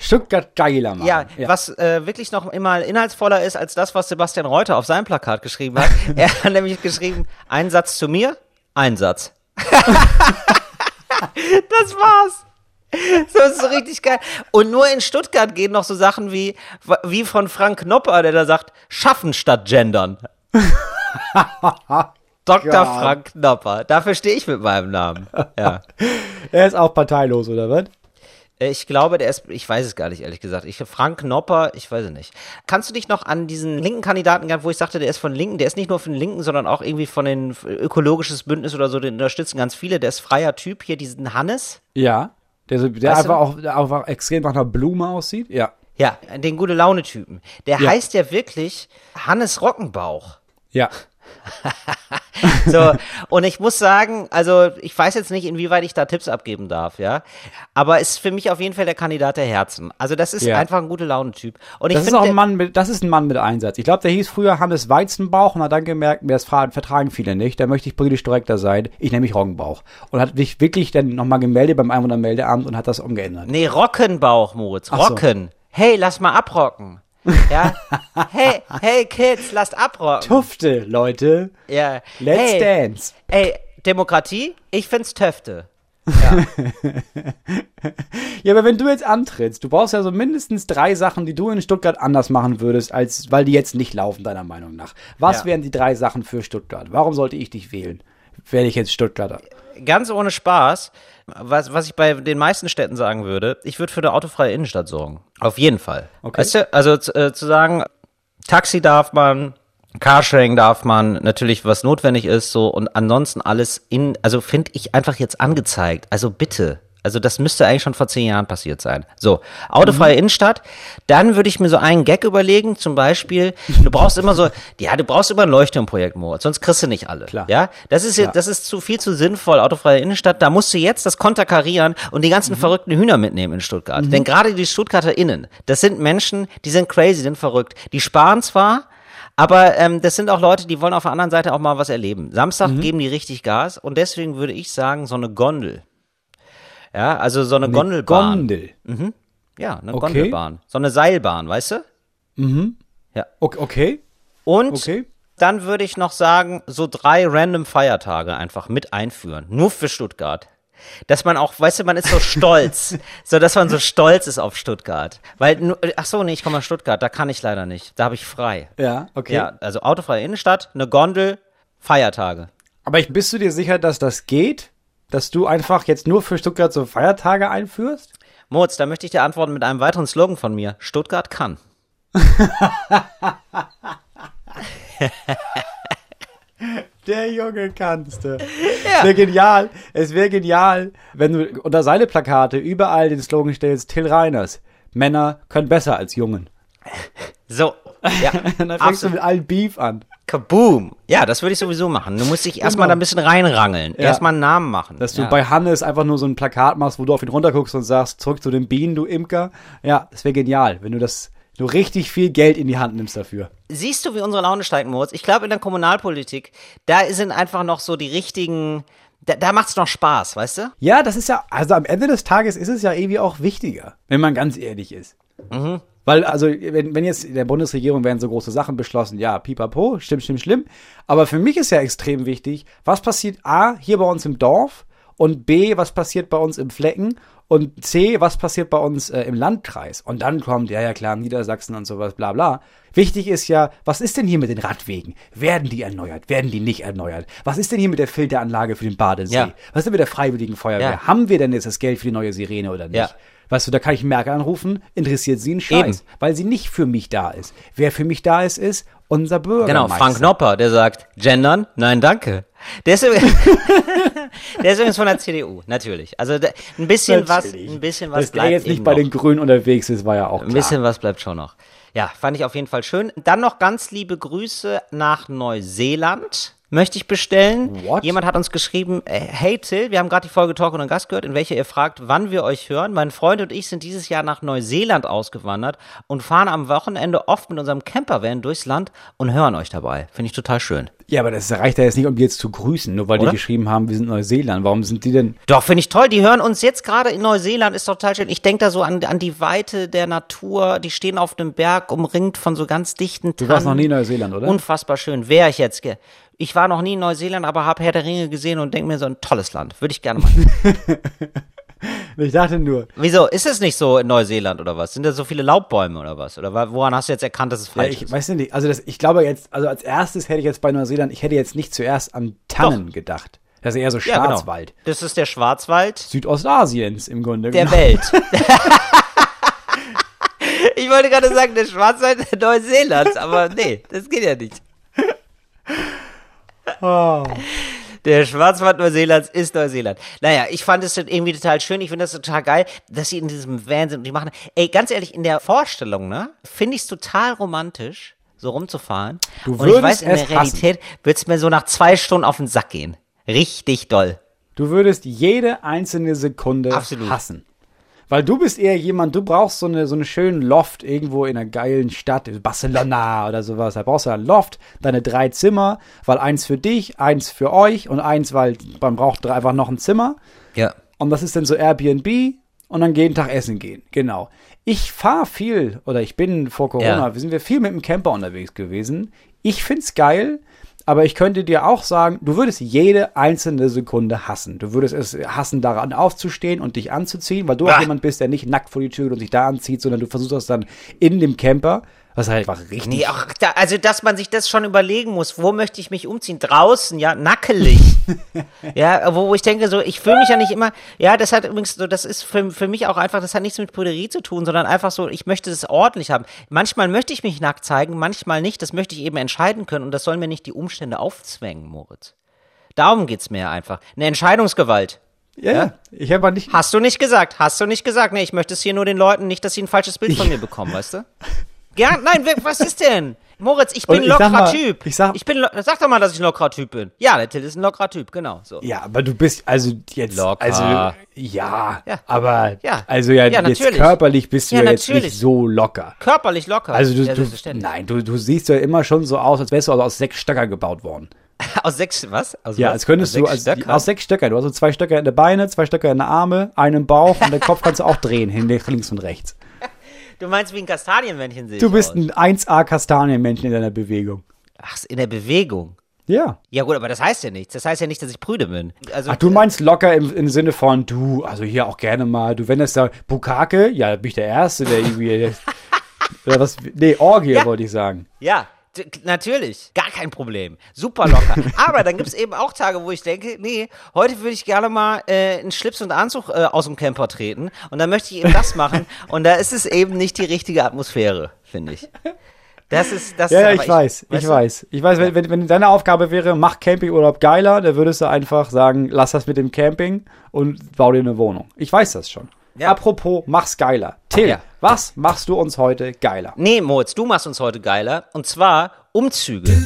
Stuttgart geiler machen. Ja, was äh, wirklich noch immer inhaltsvoller ist als das, was Sebastian Reuter auf seinem Plakat geschrieben hat. (laughs) er hat nämlich geschrieben, ein Satz zu mir, ein Satz. (laughs) das war's. Das ist so richtig geil. Und nur in Stuttgart gehen noch so Sachen wie, wie von Frank Knopper, der da sagt, schaffen statt gendern. (laughs) Dr. Gott. Frank Knopper. Dafür stehe ich mit meinem Namen. Ja. Er ist auch parteilos, oder was? Ich glaube, der ist, ich weiß es gar nicht, ehrlich gesagt. Ich, Frank Knopper, ich weiß es nicht. Kannst du dich noch an diesen linken Kandidaten, wo ich sagte, der ist von Linken, der ist nicht nur von Linken, sondern auch irgendwie von den ökologisches Bündnis oder so, den unterstützen ganz viele. Der ist freier Typ hier, diesen Hannes. Ja. Der, so- der Weißt einfach auch, der einfach extrem nach einer Blume aussieht. Ja. Ja, den gute Laune-Typen. Der Ja. heißt ja wirklich Hannes Rockenbauch. Ja. (laughs) So, und ich muss sagen, also ich weiß jetzt nicht, inwieweit ich da Tipps abgeben darf, ja. Aber ist für mich auf jeden Fall der Kandidat der Herzen. Also das ist Ja. einfach ein guter Laune-Typ. Und ich Das ist auch ein Mann mit, das ist ein Mann mit Einsatz. Ich glaube, der hieß früher Hannes Weizenbauch und hat dann gemerkt, mir das vertragen viele nicht. Da möchte ich politisch korrekter sein. Ich nenne mich Roggenbauch. Und hat sich wirklich dann nochmal gemeldet beim Einwohnermeldeamt und hat das umgeändert. Nee, Rockenbauch, Moritz. Ach so. Rocken. Hey, lass mal abrocken. Ja. (laughs) hey, hey Kids, lasst abrocken. Tufte, Leute. Ja. Let's hey, dance. Ey, Demokratie? Ich find's Töfte. (laughs) Ja, aber wenn du jetzt antrittst, du brauchst ja so mindestens drei Sachen, die du in Stuttgart anders machen würdest, als weil die jetzt nicht laufen, deiner Meinung nach. Was Ja. wären die drei Sachen für Stuttgart? Warum sollte ich dich wählen? Werde ich jetzt Stuttgarter? Ganz ohne Spaß, was, was ich bei den meisten Städten sagen würde, ich würde für eine autofreie Innenstadt sorgen. Auf jeden Fall. Okay. Weißt du, also zu, äh, zu sagen, Taxi darf man, Carsharing darf man, natürlich was notwendig ist, so und ansonsten alles in, also finde ich einfach jetzt angezeigt. Also bitte. Also das müsste eigentlich schon vor zehn Jahren passiert sein. So, autofreie Innenstadt. Dann würde ich mir so einen Gag überlegen, zum Beispiel, du brauchst immer so, ja, du brauchst immer ein Leuchtturmprojekt, Moritz, sonst kriegst du nicht alle. Klar. Ja, das ist, Ja. das ist zu viel zu sinnvoll, autofreie Innenstadt. Da musst du jetzt das konterkarieren und die ganzen verrückten Hühner mitnehmen in Stuttgart. Denn gerade die StuttgarterInnen, das sind Menschen, die sind crazy, sind verrückt. Die sparen zwar, aber ähm, das sind auch Leute, die wollen auf der anderen Seite auch mal was erleben. Samstag geben die richtig Gas und deswegen würde ich sagen, so eine Gondel Ja, also so eine, Gondelbahn. Gondel. Ja, eine Okay. Gondelbahn. So eine Seilbahn, weißt du? Okay, okay. Und Okay. dann würde ich noch sagen, so drei random Feiertage einfach mit einführen. Nur für Stuttgart. Dass man auch, weißt du, man ist so stolz. (laughs) so, dass man so stolz ist auf Stuttgart. Weil, ach so, nee, ich komme aus Stuttgart, da kann ich leider nicht. Da habe ich frei. Ja, okay. Ja, also autofreie Innenstadt, eine Gondel, Feiertage. Aber ich, bist du dir sicher, dass das geht? Dass du einfach jetzt nur für Stuttgart so Feiertage einführst? Moritz, da möchte ich dir antworten mit einem weiteren Slogan von mir. Stuttgart kann. (laughs) Der Junge kannst du. Es wäre genial, es wäre genial, wenn du unter seine Plakate überall den Slogan stellst, Till Reiners. Männer können besser als Jungen. So, (laughs) ja, dann fängst du absolut. mit allen Beef an. Kaboom. Ja, das würde ich sowieso machen. Du musst dich erstmal Genau. da ein bisschen reinrangeln. Ja. Erstmal einen Namen machen. Dass du ja. bei Hannes einfach nur so ein Plakat machst, wo du auf ihn runterguckst und sagst, zurück zu den Bienen, du Imker. Ja, das wäre genial, wenn du das, du richtig viel Geld in die Hand nimmst dafür. Siehst du, wie unsere Laune steigt, Moritz? Ich glaube, in der Kommunalpolitik, da sind einfach noch so die richtigen, da, da macht's noch Spaß, weißt du? Ja, das ist ja, also am Ende des Tages ist es ja irgendwie auch wichtiger, wenn man ganz ehrlich ist. Weil, also, wenn, wenn jetzt in der Bundesregierung werden so große Sachen beschlossen, ja, pipapo, stimmt, stimmt, schlimm. Aber für mich ist ja extrem wichtig, was passiert A, hier bei uns im Dorf und B, was passiert bei uns im Flecken und C, was passiert bei uns äh, im Landkreis. Und dann kommt, ja, ja, klar, Niedersachsen und sowas, bla, bla. Wichtig ist ja, was ist denn hier mit den Radwegen? Werden die erneuert? Werden die nicht erneuert? Was ist denn hier mit der Filteranlage für den Badesee? Ja. Was ist denn mit der Freiwilligen Feuerwehr? Ja. Haben wir denn jetzt das Geld für die neue Sirene oder nicht? Ja. Weißt du, da kann ich Merkel anrufen, interessiert sie einen Scheiß, Eben. weil sie nicht für mich da ist. Wer für mich da ist, ist unser Bürger. Genau, Frank Nopper, der sagt, gendern? Nein, danke. Der ist, (laughs) der ist übrigens von der CDU, natürlich. Also ein bisschen was, ein bisschen was Dass der bleibt jetzt nicht bei noch. den Grünen unterwegs ist, war ja auch Ein klar. bisschen was bleibt schon noch. Ja, fand ich auf jeden Fall schön. Dann noch ganz liebe Grüße nach Neuseeland. Möchte ich bestellen. What? Jemand hat uns geschrieben, äh, hey Till, wir haben gerade die Folge Talk und Gast gehört, in welcher ihr fragt, wann wir euch hören. Mein Freund und ich sind dieses Jahr nach Neuseeland ausgewandert und fahren am Wochenende oft mit unserem Campervan durchs Land und hören euch dabei. Finde ich total schön. Ja, aber das reicht ja jetzt nicht, um die jetzt zu grüßen, nur weil Oder? die geschrieben haben, wir sind Neuseeland. Warum sind die denn? Doch, finde ich toll. Die hören uns jetzt gerade in Neuseeland, ist total schön. Ich denke da so an, an die Weite der Natur. Die stehen auf einem Berg, umringt von so ganz dichten Du warst Tannen. noch nie in Neuseeland, oder? Unfassbar schön. Wäre ich jetzt. Ich war noch nie in Neuseeland, aber habe Herr der Ringe gesehen und denke mir so ein tolles Land. Würde ich gerne machen. (laughs) Ich dachte nur, Wieso? Ist es nicht so in Neuseeland oder was? Sind da so viele Laubbäume oder was? Oder woran hast du jetzt erkannt, dass es ja, falsch ich ist? weiß nicht, also das, ich glaube jetzt, also als erstes hätte ich jetzt bei Neuseeland, ich hätte jetzt nicht zuerst an Tannen gedacht. Das ist eher so Ja, genau. Schwarzwald. Das ist der Schwarzwald Südostasiens im Grunde. der genau. Welt. (laughs) ich wollte gerade sagen, der Schwarzwald (laughs) Neuseelands, aber nee, das geht ja nicht. Oh. (laughs) Der Schwarzwald Neuseelands ist Neuseeland. Naja, ich fand es irgendwie total schön. Ich finde das total geil, dass sie in diesem Van sind und die machen. Ey, ganz ehrlich, in der Vorstellung, ne, finde ich es total romantisch, so rumzufahren. Du und ich würdest weiß, in es der Realität wird es mir so nach zwei Stunden auf den Sack gehen. Richtig doll. Du würdest jede einzelne Sekunde Absolut. hassen. Weil du bist eher jemand, du brauchst so eine, so einen schönen Loft irgendwo in einer geilen Stadt, Barcelona oder sowas. Da brauchst du einen Loft, deine drei Zimmer, weil eins für dich, eins für euch und eins, weil man braucht einfach noch ein Zimmer. Ja. Und das ist dann so Airbnb und dann jeden Tag essen gehen. Genau. Ich fahre viel, oder ich bin vor Corona, Ja. wir sind wir viel mit dem Camper unterwegs gewesen. Ich find's geil, aber ich könnte dir auch sagen, du würdest jede einzelne Sekunde hassen. Du würdest es hassen, daran aufzustehen und dich anzuziehen, weil du auch jemand bist, der nicht nackt vor die Tür geht und sich da anzieht, sondern du versuchst das dann in dem Camper, was halt einfach richtig Nee, auch da, also dass man sich das schon überlegen muss, wo möchte ich mich umziehen? Draußen, ja, nackelig. (laughs) ja, wo, wo ich denke, so, ich fühle mich ja nicht immer, ja, das hat übrigens so, das ist für, für mich auch einfach, das hat nichts mit Prüderie zu tun, sondern einfach so, ich möchte es ordentlich haben. Manchmal möchte ich mich nackt zeigen, manchmal nicht, das möchte ich eben entscheiden können und das sollen mir nicht die Umstände aufzwängen, Moritz. Darum geht's mir einfach. Eine Entscheidungsgewalt. Ja, ja. Ich habe nicht. Hast du nicht gesagt, hast du nicht gesagt. Nee, ich möchte es hier nur den Leuten nicht, dass sie ein falsches Bild von mir (laughs) bekommen, weißt du? Ja, nein, was ist denn? Moritz, ich bin ein ich sag lockerer mal, Typ. ich sag- bin, lo- sag doch mal, dass ich ein lockerer Typ bin. Ja, der Till ist ein lockerer Typ, genau. So. Ja, aber du bist also jetzt Locker. also ja, Ja. aber Ja. also ja, Ja, jetzt körperlich bist du Ja, ja, jetzt nicht so locker. Körperlich locker. Also du, du nein, du, du siehst ja immer schon so aus, als wärst du aus sechs Stöcker gebaut worden. (laughs) Aus sechs, was? Aus Ja, was? als könntest aus du sechs als, Stöckern? aus sechs Stöckern. Du hast so zwei Stöcker in der Beine, zwei Stöcker in der Arme, einen im Bauch und den Kopf kannst du auch drehen, hin, links und rechts. Du meinst wie ein Kastanienmännchen sehe Du bist ein 1A Kastanienmännchen in deiner Bewegung. Ach, in der Bewegung. Ja. Ja gut, aber das heißt ja nichts. Das heißt ja nicht, dass ich prüde bin. Also, Ach, du meinst locker im, im Sinne von, du, also hier auch gerne mal, du, wenn das da, Bukake, ja, bin ich der Erste, der irgendwie, (laughs) oder was, nee, Orgie, Ja. wollte ich sagen. Ja, natürlich. Gar kein Problem. Super locker. (laughs) Aber dann gibt es eben auch Tage, wo ich denke, nee, heute würde ich gerne mal äh, einen Schlips und Anzug äh, aus dem Camper treten. Und dann möchte ich eben das machen. (laughs) und da ist es eben nicht die richtige Atmosphäre, finde ich. Das ist, das Ja, ist ja, ich weiß, ich weiß. Ich weiß, wenn, wenn, wenn deine Aufgabe wäre, mach Campingurlaub geiler, dann würdest du einfach sagen, lass das mit dem Camping und bau dir eine Wohnung. Ich weiß das schon. Ja. Apropos, mach's geiler. Till, Ja. was machst du uns heute geiler? Nee, Moritz, du machst uns heute geiler. Und zwar Umzüge.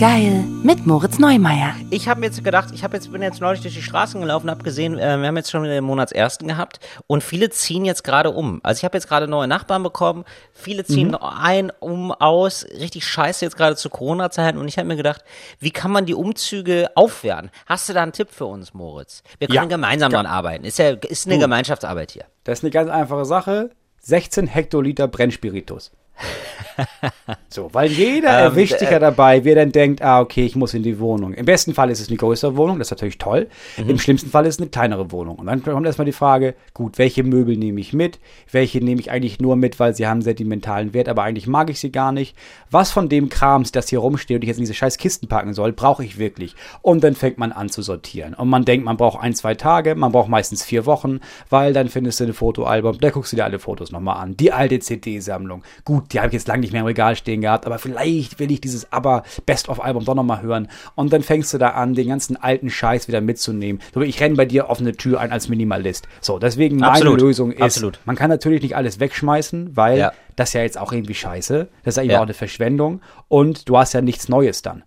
Geil mit Moritz Neumeier. Ich habe mir jetzt gedacht, ich habe jetzt bin jetzt neulich durch die Straßen gelaufen, habe gesehen, äh, wir haben jetzt schon den Monatsersten gehabt und viele ziehen jetzt gerade um. Also ich habe jetzt gerade neue Nachbarn bekommen, viele ziehen ein, um, aus, richtig scheiße jetzt gerade zu Corona-Zeiten und ich habe mir gedacht, wie kann man die Umzüge aufwerten? Hast du da einen Tipp für uns, Moritz? Wir können Ja. gemeinsam daran arbeiten. Ist ja ist eine Gemeinschaftsarbeit hier. Das ist eine ganz einfache Sache. 16 Hektoliter Brennspiritus. (laughs) So, weil jeder Ähm, erwischt sich äh, ja dabei, wer dann denkt, ah, okay, ich muss in die Wohnung. Im besten Fall ist es eine größere Wohnung, das ist natürlich toll. Mhm. Im schlimmsten Fall ist es eine kleinere Wohnung. Und dann kommt erstmal die Frage, gut, welche Möbel nehme ich mit? Welche nehme ich eigentlich nur mit, weil sie haben sentimentalen Wert, aber eigentlich mag ich sie gar nicht? Was von dem Krams, das hier rumsteht und ich jetzt in diese scheiß Kisten packen soll, brauche ich wirklich? Und dann fängt man an zu sortieren. Und man denkt, man braucht ein, zwei Tage, man braucht meistens vier Wochen, weil dann findest du ein Fotoalbum, da guckst du dir alle Fotos nochmal an. Die alte CD-Sammlung. Gut, die habe ich jetzt lange nicht mehr im Regal stehen gehabt, aber vielleicht will ich dieses Aber Best-of-Album doch nochmal hören. Und dann fängst du da an, den ganzen alten Scheiß wieder mitzunehmen. So, ich renne bei dir offene Tür ein als Minimalist. So, deswegen meine Absolut. Lösung ist, Absolut. man kann natürlich nicht alles wegschmeißen, weil Ja. das ist ja jetzt auch irgendwie scheiße. Das ist Ja. auch eine Verschwendung. Und du hast ja nichts Neues dann.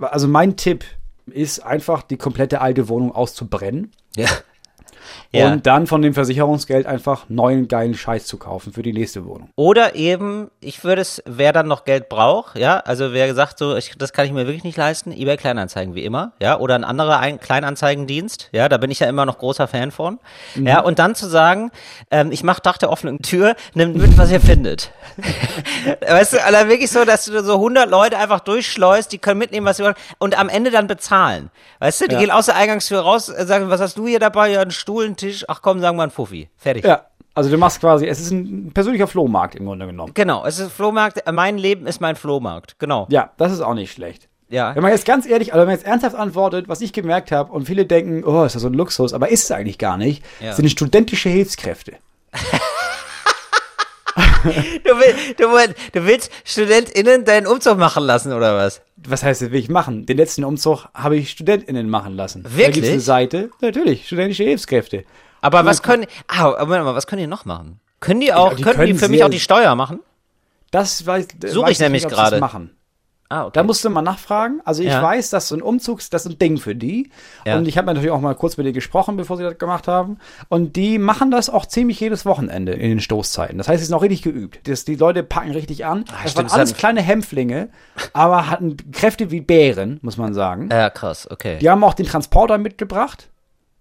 Also mein Tipp ist einfach, die komplette alte Wohnung auszubrennen Ja. Ja. und dann von dem Versicherungsgeld einfach neuen geilen Scheiß zu kaufen für die nächste Wohnung. Oder eben, ich würde es, wer dann noch Geld braucht, ja, also wer gesagt so, ich, das kann ich mir wirklich nicht leisten, eBay Kleinanzeigen wie immer, ja, oder ein anderer ein Kleinanzeigendienst, ja, da bin ich ja immer noch großer Fan von, ja, und dann zu sagen, ähm, ich mache Dach der offenen Tür, nimmt mit, was ihr findet. (laughs) weißt du, also wirklich so, dass du so 100 Leute einfach durchschleust, die können mitnehmen, was sie wollen, und am Ende dann bezahlen. Weißt du, die Ja. gehen aus der Eingangstür raus, äh, sagen, was hast du hier dabei? Ja, einen Stuhl, einen Tisch, ach komm, sagen wir einen Fuffi. Fertig. Ja, also du machst quasi, es ist ein persönlicher Flohmarkt im Grunde genommen. Genau, es ist Flohmarkt, mein Leben ist mein Flohmarkt, genau. Ja, das ist auch nicht schlecht. Ja. Wenn man jetzt ganz ehrlich, also wenn man jetzt ernsthaft antwortet, was ich gemerkt habe, und viele denken, oh, ist das so ein Luxus, aber ist es eigentlich gar nicht, Ja. sind studentische Hilfskräfte. (laughs) (laughs) Du, will, du, will, du willst StudentInnen deinen Umzug machen lassen, oder was? Was heißt, das will ich machen? Den letzten Umzug habe ich StudentInnen machen lassen. Da Wirklich? gibt's eine Seite, natürlich, studentische Hilfskräfte. Aber was können, ah, Moment mal, was können die noch machen? Können die auch, die können die können für mich auch die Steuer machen? Das weiß, Suche ich nämlich gerade. machen. Ah, okay. Da musst du mal nachfragen. Also ich Ja. weiß, dass so ein Umzug, das ist ein Ding für die. Ja. Und ich habe natürlich auch mal kurz mit denen gesprochen, bevor sie das gemacht haben. Und die machen das auch ziemlich jedes Wochenende in den Stoßzeiten. Das heißt, sie sind auch richtig geübt. Das, die Leute packen richtig an. das Ah, stimmt, waren das alles kleine Hämpflinge, aber hatten Kräfte wie Bären, muss man sagen. ja, krass, okay. Die haben auch den Transporter mitgebracht.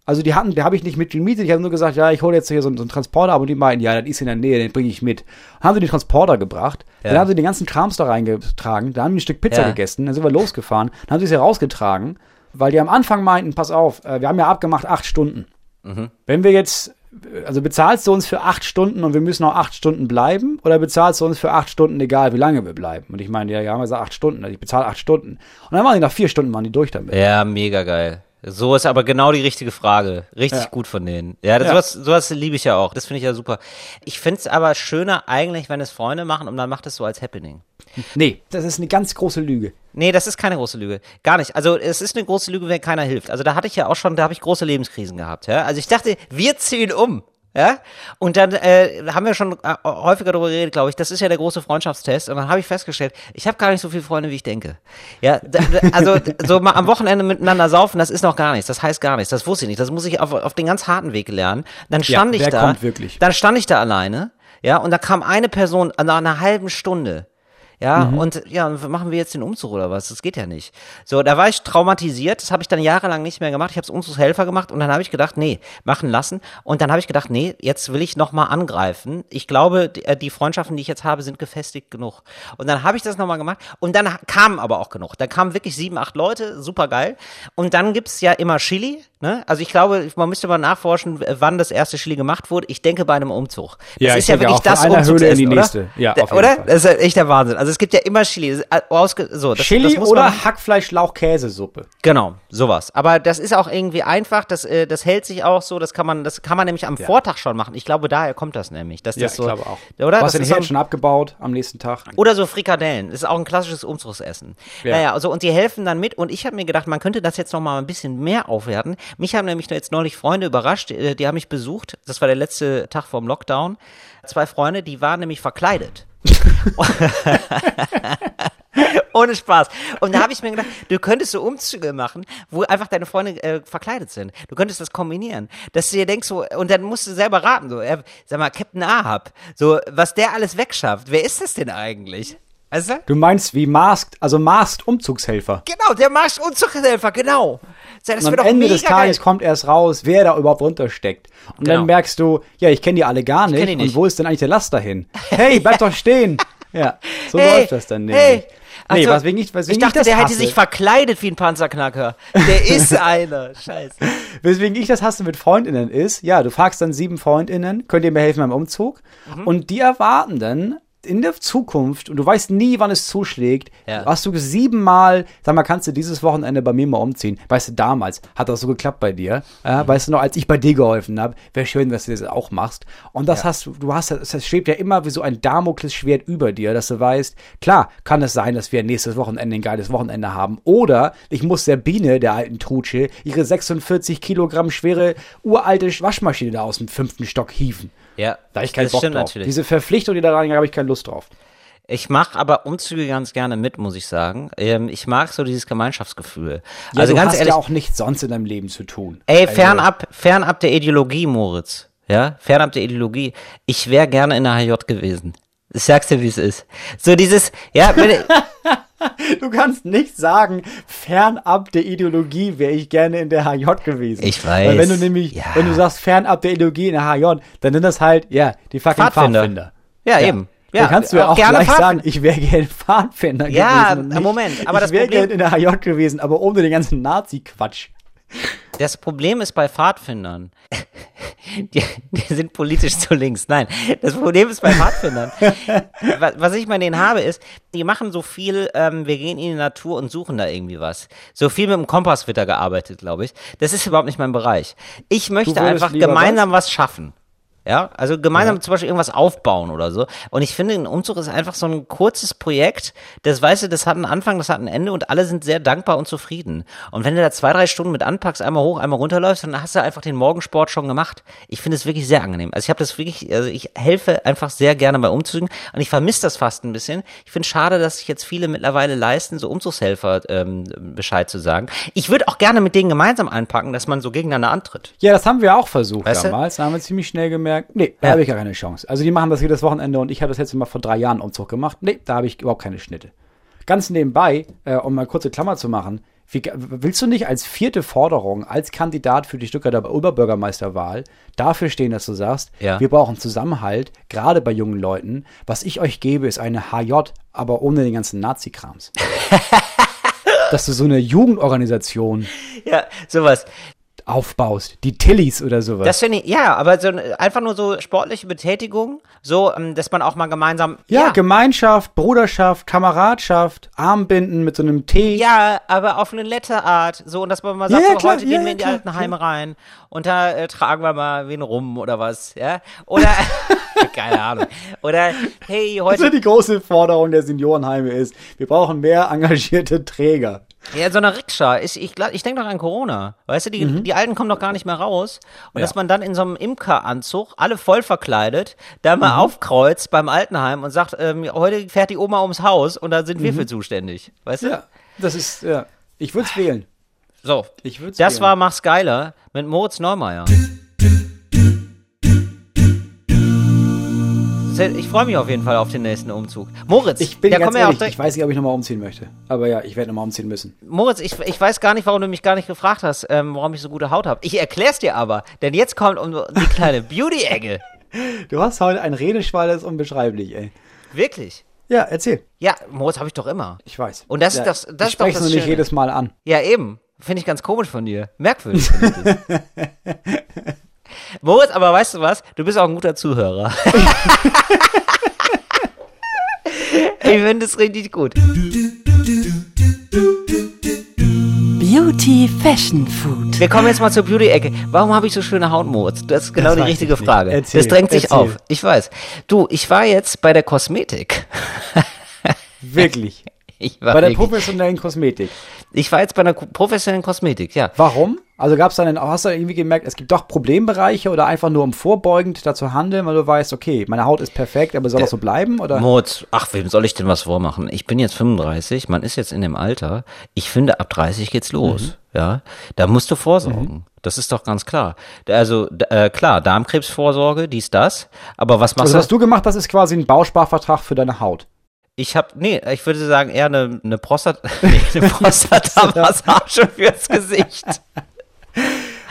Also die hatten, der habe ich nicht mit gemietet. Ich habe nur gesagt, ja, ich hole jetzt hier so, einen- so einen Transporter, aber die meinten, ja, das ist in der Nähe, den bringe ich mit. Dann haben sie den Transporter gebracht, dann Ja. haben sie den ganzen Krams da reingetragen, dann haben die ein Stück Pizza Ja. gegessen, dann sind wir losgefahren, dann haben sie es hier rausgetragen, weil die am Anfang meinten, pass auf, äh, wir haben ja abgemacht acht Stunden. Mhm. Wenn wir jetzt, also bezahlst du uns für acht Stunden und wir müssen auch acht Stunden bleiben oder bezahlst du uns für acht Stunden, egal wie lange wir bleiben? Und ich meine, ja, ja, haben wir gesagt acht Stunden, also ich bezahle acht Stunden. Und dann waren die nach vier Stunden, waren die durch damit. Ja, mega geil. So ist aber genau die richtige Frage. Richtig Ja. gut von denen. Ja, das, Ja. Sowas, sowas liebe ich ja auch. Das finde ich ja super. Ich finde es aber schöner eigentlich, wenn es Freunde machen und man macht es so als Happening. Nee, das ist eine ganz große Lüge. Nee, das ist keine große Lüge. Gar nicht. Also es ist eine große Lüge, wenn keiner hilft. Also da hatte ich ja auch schon, da habe ich große Lebenskrisen gehabt. Ja? Also ich dachte, wir ziehen um. Ja? Und dann äh, haben wir schon äh, häufiger darüber geredet, glaube ich. Das ist ja der große Freundschaftstest. Und dann habe ich festgestellt, ich habe gar nicht so viele Freunde, wie ich denke. Ja, also so mal am Wochenende miteinander saufen, das ist noch gar nichts. Das heißt gar nichts. Das wusste ich nicht. Das muss ich auf, auf den ganz harten Weg lernen. Dann stand ich wer da. kommt wirklich? Dann stand ich da alleine. Ja, und da kam eine Person nach einer halben Stunde Ja, und ja, machen wir jetzt den Umzug oder was? Das geht ja nicht. So, da war ich traumatisiert, das habe ich dann jahrelang nicht mehr gemacht. Ich habe es Umzugshelfer gemacht und dann habe ich gedacht, nee, machen lassen. Und dann habe ich gedacht, nee, jetzt will ich nochmal angreifen. Ich glaube, die, äh, die Freundschaften, die ich jetzt habe, sind gefestigt genug. Und dann habe ich das nochmal gemacht und dann kamen aber auch genug. Da kamen wirklich sieben, acht Leute, super geil. Und dann gibt's ja immer Chili. Ne? Also ich glaube, man müsste mal nachforschen, wann das erste Chili gemacht wurde. Ich denke bei einem Umzug. Das Ja, ich ist ja wirklich auch, das Umzugsessen, nächste. Oder? Ja, Da- auf oder? Fall. Das ist ja echt der Wahnsinn. Also es gibt ja immer Chili. Äh, so, das, Chili das oder man, Hackfleisch, Lauch, Käsesuppe. Genau, sowas. Aber das ist auch irgendwie einfach, das, äh, das hält sich auch so, das kann man, das kann man nämlich am Vortag schon machen. Ich glaube, daher kommt das nämlich. Dass Ja, das ich so, glaube auch. Oder? Du hast Das den ist schon abgebaut am nächsten Tag. oder so Frikadellen. Das ist auch ein klassisches Umzugsessen. Ja. Naja, also und die helfen dann mit. Und ich habe mir gedacht, man könnte das jetzt noch mal ein bisschen mehr aufwerten. Mich haben nämlich jetzt neulich Freunde überrascht. äh, Die haben mich besucht. Das war der letzte Tag vorm Lockdown. Zwei Freunde, die waren nämlich verkleidet. (laughs) Ohne Spaß. Und da habe ich mir gedacht, du könntest so Umzüge machen, wo einfach deine Freunde äh, verkleidet sind. Du könntest das kombinieren. Dass du dir denkst, so, und dann musst du selber raten, so, äh, sag mal, Captain Ahab, so, was der alles wegschafft. Wer ist das denn eigentlich? Weißt du? Du meinst wie Masked, also Masked Umzugshelfer. Genau, der Marsch Umzughelfer, genau. So, Das Und wäre am Ende des Tages geil. kommt erst raus, wer da überhaupt runtersteckt. Und Genau. dann merkst du, ja, ich kenne die alle gar nicht. nicht. Und wo ist denn eigentlich der Laster hin? Hey, bleib doch stehen. (laughs) Ja, so Hey, läuft das dann nämlich. hey. Ach Nee, so, weswegen ich, weswegen ich dachte, das der hätte hasse, sich verkleidet wie ein Panzerknacker. Der (laughs) ist einer. Scheiße. Weswegen ich das hasse mit FreundInnen ist, ja, du fragst dann sieben FreundInnen, könnt ihr mir helfen beim Umzug? Mhm. Und die erwarten dann in der Zukunft, und du weißt nie, wann es zuschlägt, Ja. hast du siebenmal, sag mal, kannst du dieses Wochenende bei mir mal umziehen? Weißt du, damals hat das so geklappt bei dir. Äh, Weißt du noch, als ich bei dir geholfen habe, wäre schön, dass du das auch machst. Und das hast du, du hast, das schwebt ja immer wie so ein Damoklesschwert über dir, dass du weißt, klar, kann es sein, dass wir nächstes Wochenende ein geiles Wochenende haben. Oder ich muss der Biene, der alten Trutsche, ihre 46 Kilogramm schwere uralte Waschmaschine da aus dem fünften Stock hieven. Ja, Da ich keinen das Bock stimmt drauf. natürlich. Diese Verpflichtung, die da rein, habe ich keine Lust drauf. Ich mache aber Umzüge ganz gerne mit, muss ich sagen. Ähm, ich mag so dieses Gemeinschaftsgefühl. Ja, also du ganz hast ehrlich, ja auch nichts sonst in deinem Leben zu tun. ey, Also, fernab, fernab der Ideologie, Moritz. Ja, fernab der Ideologie. Ich wäre gerne in der HJ gewesen. Ich sag's dir, wie es ist. So dieses, ja, wenn, (laughs) Du kannst nicht sagen, fernab der Ideologie wäre ich gerne in der HJ gewesen. Ich Weil wenn du weiß, nämlich, ja. wenn du sagst, fernab der Ideologie in der HJ, dann sind das halt, ja, die fucking Pfadfinder. Pfadfinder. Ja, eben. Ja, dann kannst du ja auch gerne gleich Pfadfinder. sagen, ich wäre gerne Pfadfinder Ja, gewesen. nicht- Moment, aber ich das wäre gerne in der HJ gewesen, aber ohne den ganzen Nazi-Quatsch. Das Problem ist bei Pfadfindern, (laughs) die, die sind politisch zu links. Nein, das Problem ist bei Pfadfindern. (laughs) was, was ich bei denen habe, ist, die machen so viel, ähm, wir gehen in die Natur und suchen da irgendwie was. So viel mit dem Kompass wird da gearbeitet, glaube ich. Das ist überhaupt nicht mein Bereich. Ich möchte einfach gemeinsam was schaffen. Ja, also gemeinsam zum Beispiel irgendwas aufbauen oder so. Und ich finde, ein Umzug ist einfach so ein kurzes Projekt. Das weißt du, das hat einen Anfang, das hat ein Ende und alle sind sehr dankbar und zufrieden. Und wenn du da zwei, drei Stunden mit anpackst, einmal hoch, einmal runterläufst, dann hast du einfach den Morgensport schon gemacht. Ich finde es wirklich sehr angenehm. Also ich habe das wirklich, also ich helfe einfach sehr gerne bei Umzügen und ich vermisse das fast ein bisschen. Ich finde schade, dass sich jetzt viele mittlerweile leisten, so Umzugshelfer ähm, Bescheid zu sagen. Ich würde auch gerne mit denen gemeinsam einpacken, dass man so gegeneinander antritt. Ja, das haben wir auch versucht Weißt damals. Da haben wir ziemlich schnell gemerkt, nee, da Ja. habe ich gar keine Chance. Also die machen das jedes Wochenende und ich habe das jetzt mal vor drei Jahren Umzug gemacht. Nee, da habe ich überhaupt keine Schnitte. Ganz nebenbei, äh, um mal kurze Klammer zu machen, wie, willst du nicht als vierte Forderung, als Kandidat für die Stuttgarter Oberbürgermeisterwahl dafür stehen, dass du sagst, Ja. wir brauchen Zusammenhalt, gerade bei jungen Leuten. Was ich euch gebe, ist eine HJ, aber ohne den ganzen Nazi-Krams. (laughs) dass du so eine Jugendorganisation Ja, sowas. Aufbaust, die Tillys oder sowas. Das finde ich, ja, aber so einfach nur so sportliche Betätigung, so, ähm, dass man auch mal gemeinsam. Ja, Gemeinschaft, Bruderschaft, Kameradschaft, Armbinden mit so einem Tee. Ja, aber auf eine nette Art. So, und dass man mal sagt, Ja, so, klar, heute ja, gehen wir in die klar, alten Heime rein und da äh, tragen wir mal wen rum oder was, ja? Oder, (laughs) keine Ahnung. Oder, hey, Also heute, die große Forderung der Seniorenheime ist, wir brauchen mehr engagierte Träger. Ja, so eine Rikscha. Ich, ich, ich denke doch an Corona. Weißt du, die, die Alten kommen doch gar nicht mehr raus. Und Ja. dass man dann in so einem Imkeranzug, alle voll verkleidet, da mal aufkreuzt beim Altenheim und sagt, ähm, heute fährt die Oma ums Haus und da sind wir für zuständig. Weißt du? Ja, das ist, ja. Ich würde es wählen. So, Ich würd's das wählen. war Mach's Geiler mit Moritz Neumeier. Ich freue mich auf jeden Fall auf den nächsten Umzug. Moritz, Ich bin da ganz ehrlich, ich weiß nicht, ob ich nochmal umziehen möchte. Aber ja, ich werde nochmal umziehen müssen. Moritz, ich, ich weiß gar nicht, warum du mich gar nicht gefragt hast, ähm, warum ich so gute Haut habe. Ich erklär's dir aber, denn jetzt kommt um die kleine Beauty-Ecke. (laughs) Du hast heute ein Redeschwall, das ist unbeschreiblich, ey. Wirklich? Ja, erzähl. Ja, Moritz habe ich doch immer. Ich weiß. Und das ist ja, das- das ich ist doch das nur nicht Schöne. jedes Mal an. Ja, eben. Finde ich ganz komisch von dir. Merkwürdig. (laughs) Moritz, aber weißt du was? Du bist auch ein guter Zuhörer. (laughs) ich finde es richtig gut. Beauty Fashion Food. Wir kommen jetzt mal zur Beauty-Ecke. Warum habe ich so schöne Haut, Moritz? Das ist genau Das die richtige. Frage. Erzähl, das drängt sich erzähl. auf. Ich weiß. Du, ich war jetzt bei der Kosmetik. Wirklich. (laughs) Ich war, Bei der professionellen Kosmetik. ich war jetzt bei einer professionellen Kosmetik, ja. Warum? Also gab es dann, hast du irgendwie gemerkt, es gibt doch Problembereiche oder einfach nur um vorbeugend dazu handeln, weil du weißt, okay, meine Haut ist perfekt, aber soll das so bleiben? Oder? Moritz, ach, wem soll ich denn was vormachen? Ich bin jetzt 35, man ist jetzt in dem Alter. Ich finde, ab 30 geht's los. Mhm. Ja, da musst du vorsorgen. Das ist doch ganz klar. Also, äh, klar, Darmkrebsvorsorge, dies, das. Aber was machst Also du? was du gemacht hast, ist quasi ein Bausparvertrag für deine Haut. Ich habe, nee, ich würde sagen eher eine, eine Prostat, (laughs) nee, eine (laughs) Prostata-Massage (laughs) fürs Gesicht.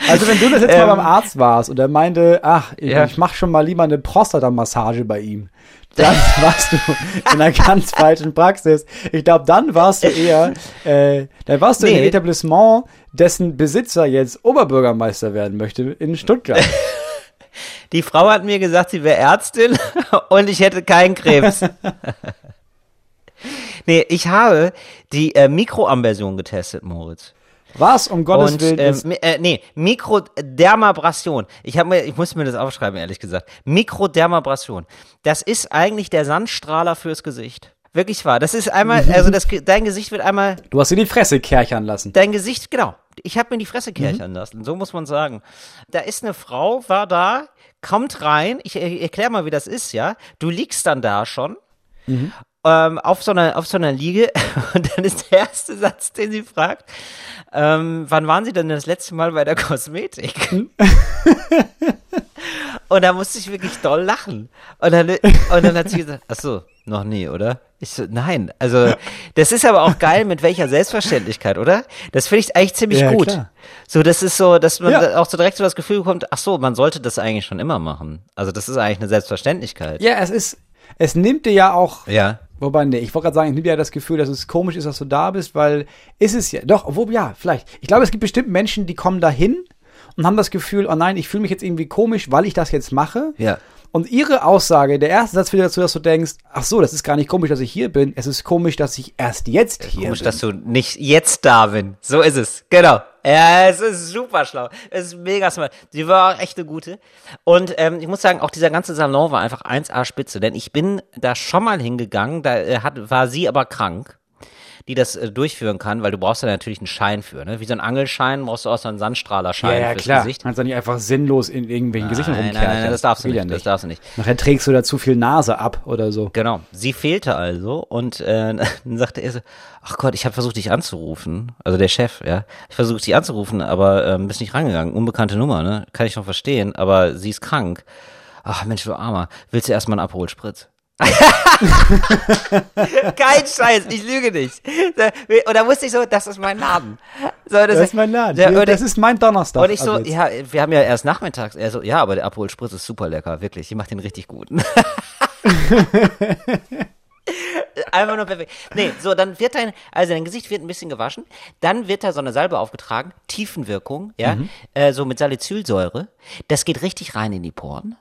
Also wenn du das jetzt mal beim Arzt warst und er meinte, ach, ich, Ähm. Ja. ich mach schon mal lieber eine Prostata-Massage bei ihm, dann warst du in einer ganz falschen Praxis. Ich glaube, dann warst du eher, äh, dann warst du in Nee. einem Etablissement, dessen Besitzer jetzt Oberbürgermeister werden möchte in Stuttgart. Die Frau hat mir gesagt, sie wäre Ärztin und ich hätte keinen Krebs. Nee, ich habe die äh, Mikroamversion getestet, Moritz. Was um Gottes und, Willen mi- äh, nee, Mikrodermabrasion. Ich habe mir, ich muss mir das aufschreiben, ehrlich gesagt. Mikrodermabrasion. Das ist eigentlich der Sandstrahler fürs Gesicht. Wirklich wahr. Das ist einmal, (laughs) also das, dein Gesicht wird einmal du hast dir die Fresse kerchern lassen. Dein Gesicht, genau. Ich habe mir die Fresse Mhm. kerchern lassen, so muss man sagen. Da ist eine Frau, war da, kommt rein, ich äh, erklär mal, wie das ist, ja. Du liegst dann da schon. Mhm. Ähm, auf, so einer, auf so einer Liege (laughs) und dann ist der erste Satz, den sie fragt, ähm, wann waren Sie denn das letzte Mal bei der Kosmetik? (laughs) und da musste ich wirklich doll lachen. Und dann, und dann hat sie gesagt, ach so, noch nie, oder? Ich so, nein. Also, das ist aber auch geil, mit welcher Selbstverständlichkeit, oder? Das finde ich eigentlich ziemlich Ja, gut. klar. So, das ist so, dass man Ja. auch so direkt so das Gefühl bekommt, ach so, man sollte das eigentlich schon immer machen. Also, das ist eigentlich eine Selbstverständlichkeit. Ja, es ist, es nimmt dir ja auch Ja. Wobei, nee, ich wollte gerade sagen, ich nehme ja das Gefühl, dass es komisch ist, dass du da bist, weil ist es ja, doch, obwohl, ja, vielleicht. Ich glaube, es gibt bestimmt Menschen, die kommen dahin und haben das Gefühl, oh nein, ich fühle mich jetzt irgendwie komisch, weil ich das jetzt mache. Ja. Und ihre Aussage, der erste Satz führt dazu, dass du denkst, ach so, das ist gar nicht komisch, dass ich hier bin, es ist komisch, dass ich erst jetzt hier Komisch, bin. dass du nicht jetzt da bin. So ist es. Genau. Ja, es ist super schlau. Es ist mega smart. Sie war auch echt eine gute. Und ähm, ich muss sagen, auch dieser ganze Salon war einfach 1A Spitze. Denn ich bin da schon mal hingegangen, da äh, hat, war sie aber krank, die das äh, durchführen kann, weil du brauchst da natürlich einen Schein für. Ne? Wie so ein Angelschein brauchst du auch so einen Sandstrahlerschein ja, ja, fürs klar. Gesicht. Kannst du nicht einfach sinnlos in irgendwelchen Gesichtern Nein, rumkerchern. nein, nein, das darfst du nicht. ja Das darfst du nicht. Nachher trägst du da zu viel Nase ab oder so. Genau, sie fehlte also und äh, (laughs) dann sagte er so, ach Gott, ich habe versucht, dich anzurufen, also der Chef, ja, ich versucht, dich anzurufen, aber ähm, bist nicht rangegangen, unbekannte Nummer, ne, kann ich noch verstehen, aber sie ist krank. Ach Mensch, du Armer, willst du erstmal einen Abholspritz? (laughs) Kein Scheiß, ich lüge nicht. Und da wusste ich so, das ist mein Laden. So, Das ist mein Laden. Und das ich- ist mein Donnerstag. und ich so, jetzt. ja, wir haben ja erst nachmittags. Er so, ja, aber der Abholspritz ist super lecker, wirklich. Ich mach den richtig gut. (laughs) Einfach nur perfekt. Nee, so, dann wird dein, also dein Gesicht wird ein bisschen gewaschen, dann wird da so eine Salbe aufgetragen, Tiefenwirkung, ja, Mhm. äh, so mit Salicylsäure. Das geht richtig rein in die Poren.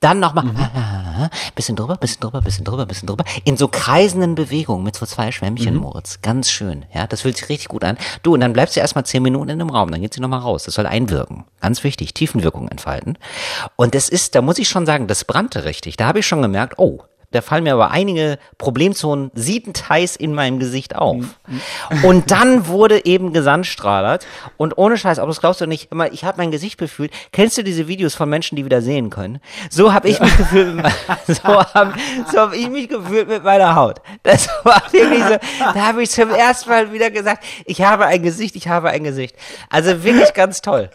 Dann nochmal, Mhm. bisschen drüber, bisschen drüber, bisschen drüber, bisschen drüber. In so kreisenden Bewegungen mit so zwei Schwämmchen, Mhm. Moritz. Ganz schön, ja. Das fühlt sich richtig gut an. Du, und dann bleibst du erstmal zehn Minuten in dem Raum, dann geht sie nochmal raus. Das soll einwirken. Ganz wichtig, Tiefenwirkung entfalten. Und das ist, da muss ich schon sagen, das brannte richtig. Da habe ich schon gemerkt, oh, da fallen mir aber einige Problemzonen siebenteils in meinem Gesicht auf. Und dann wurde eben gesandstrahlert. Und ohne Scheiß, aber das glaubst du nicht, immer, ich habe mein Gesicht gefühlt. Kennst du diese Videos von Menschen, die wieder sehen können? So habe ich mich gefühlt, (laughs) so habe so hab ich mich gefühlt mit meiner Haut. Das war wirklich so, da habe ich zum ersten Mal wieder gesagt, ich habe ein Gesicht, ich habe ein Gesicht. Also wirklich ganz toll.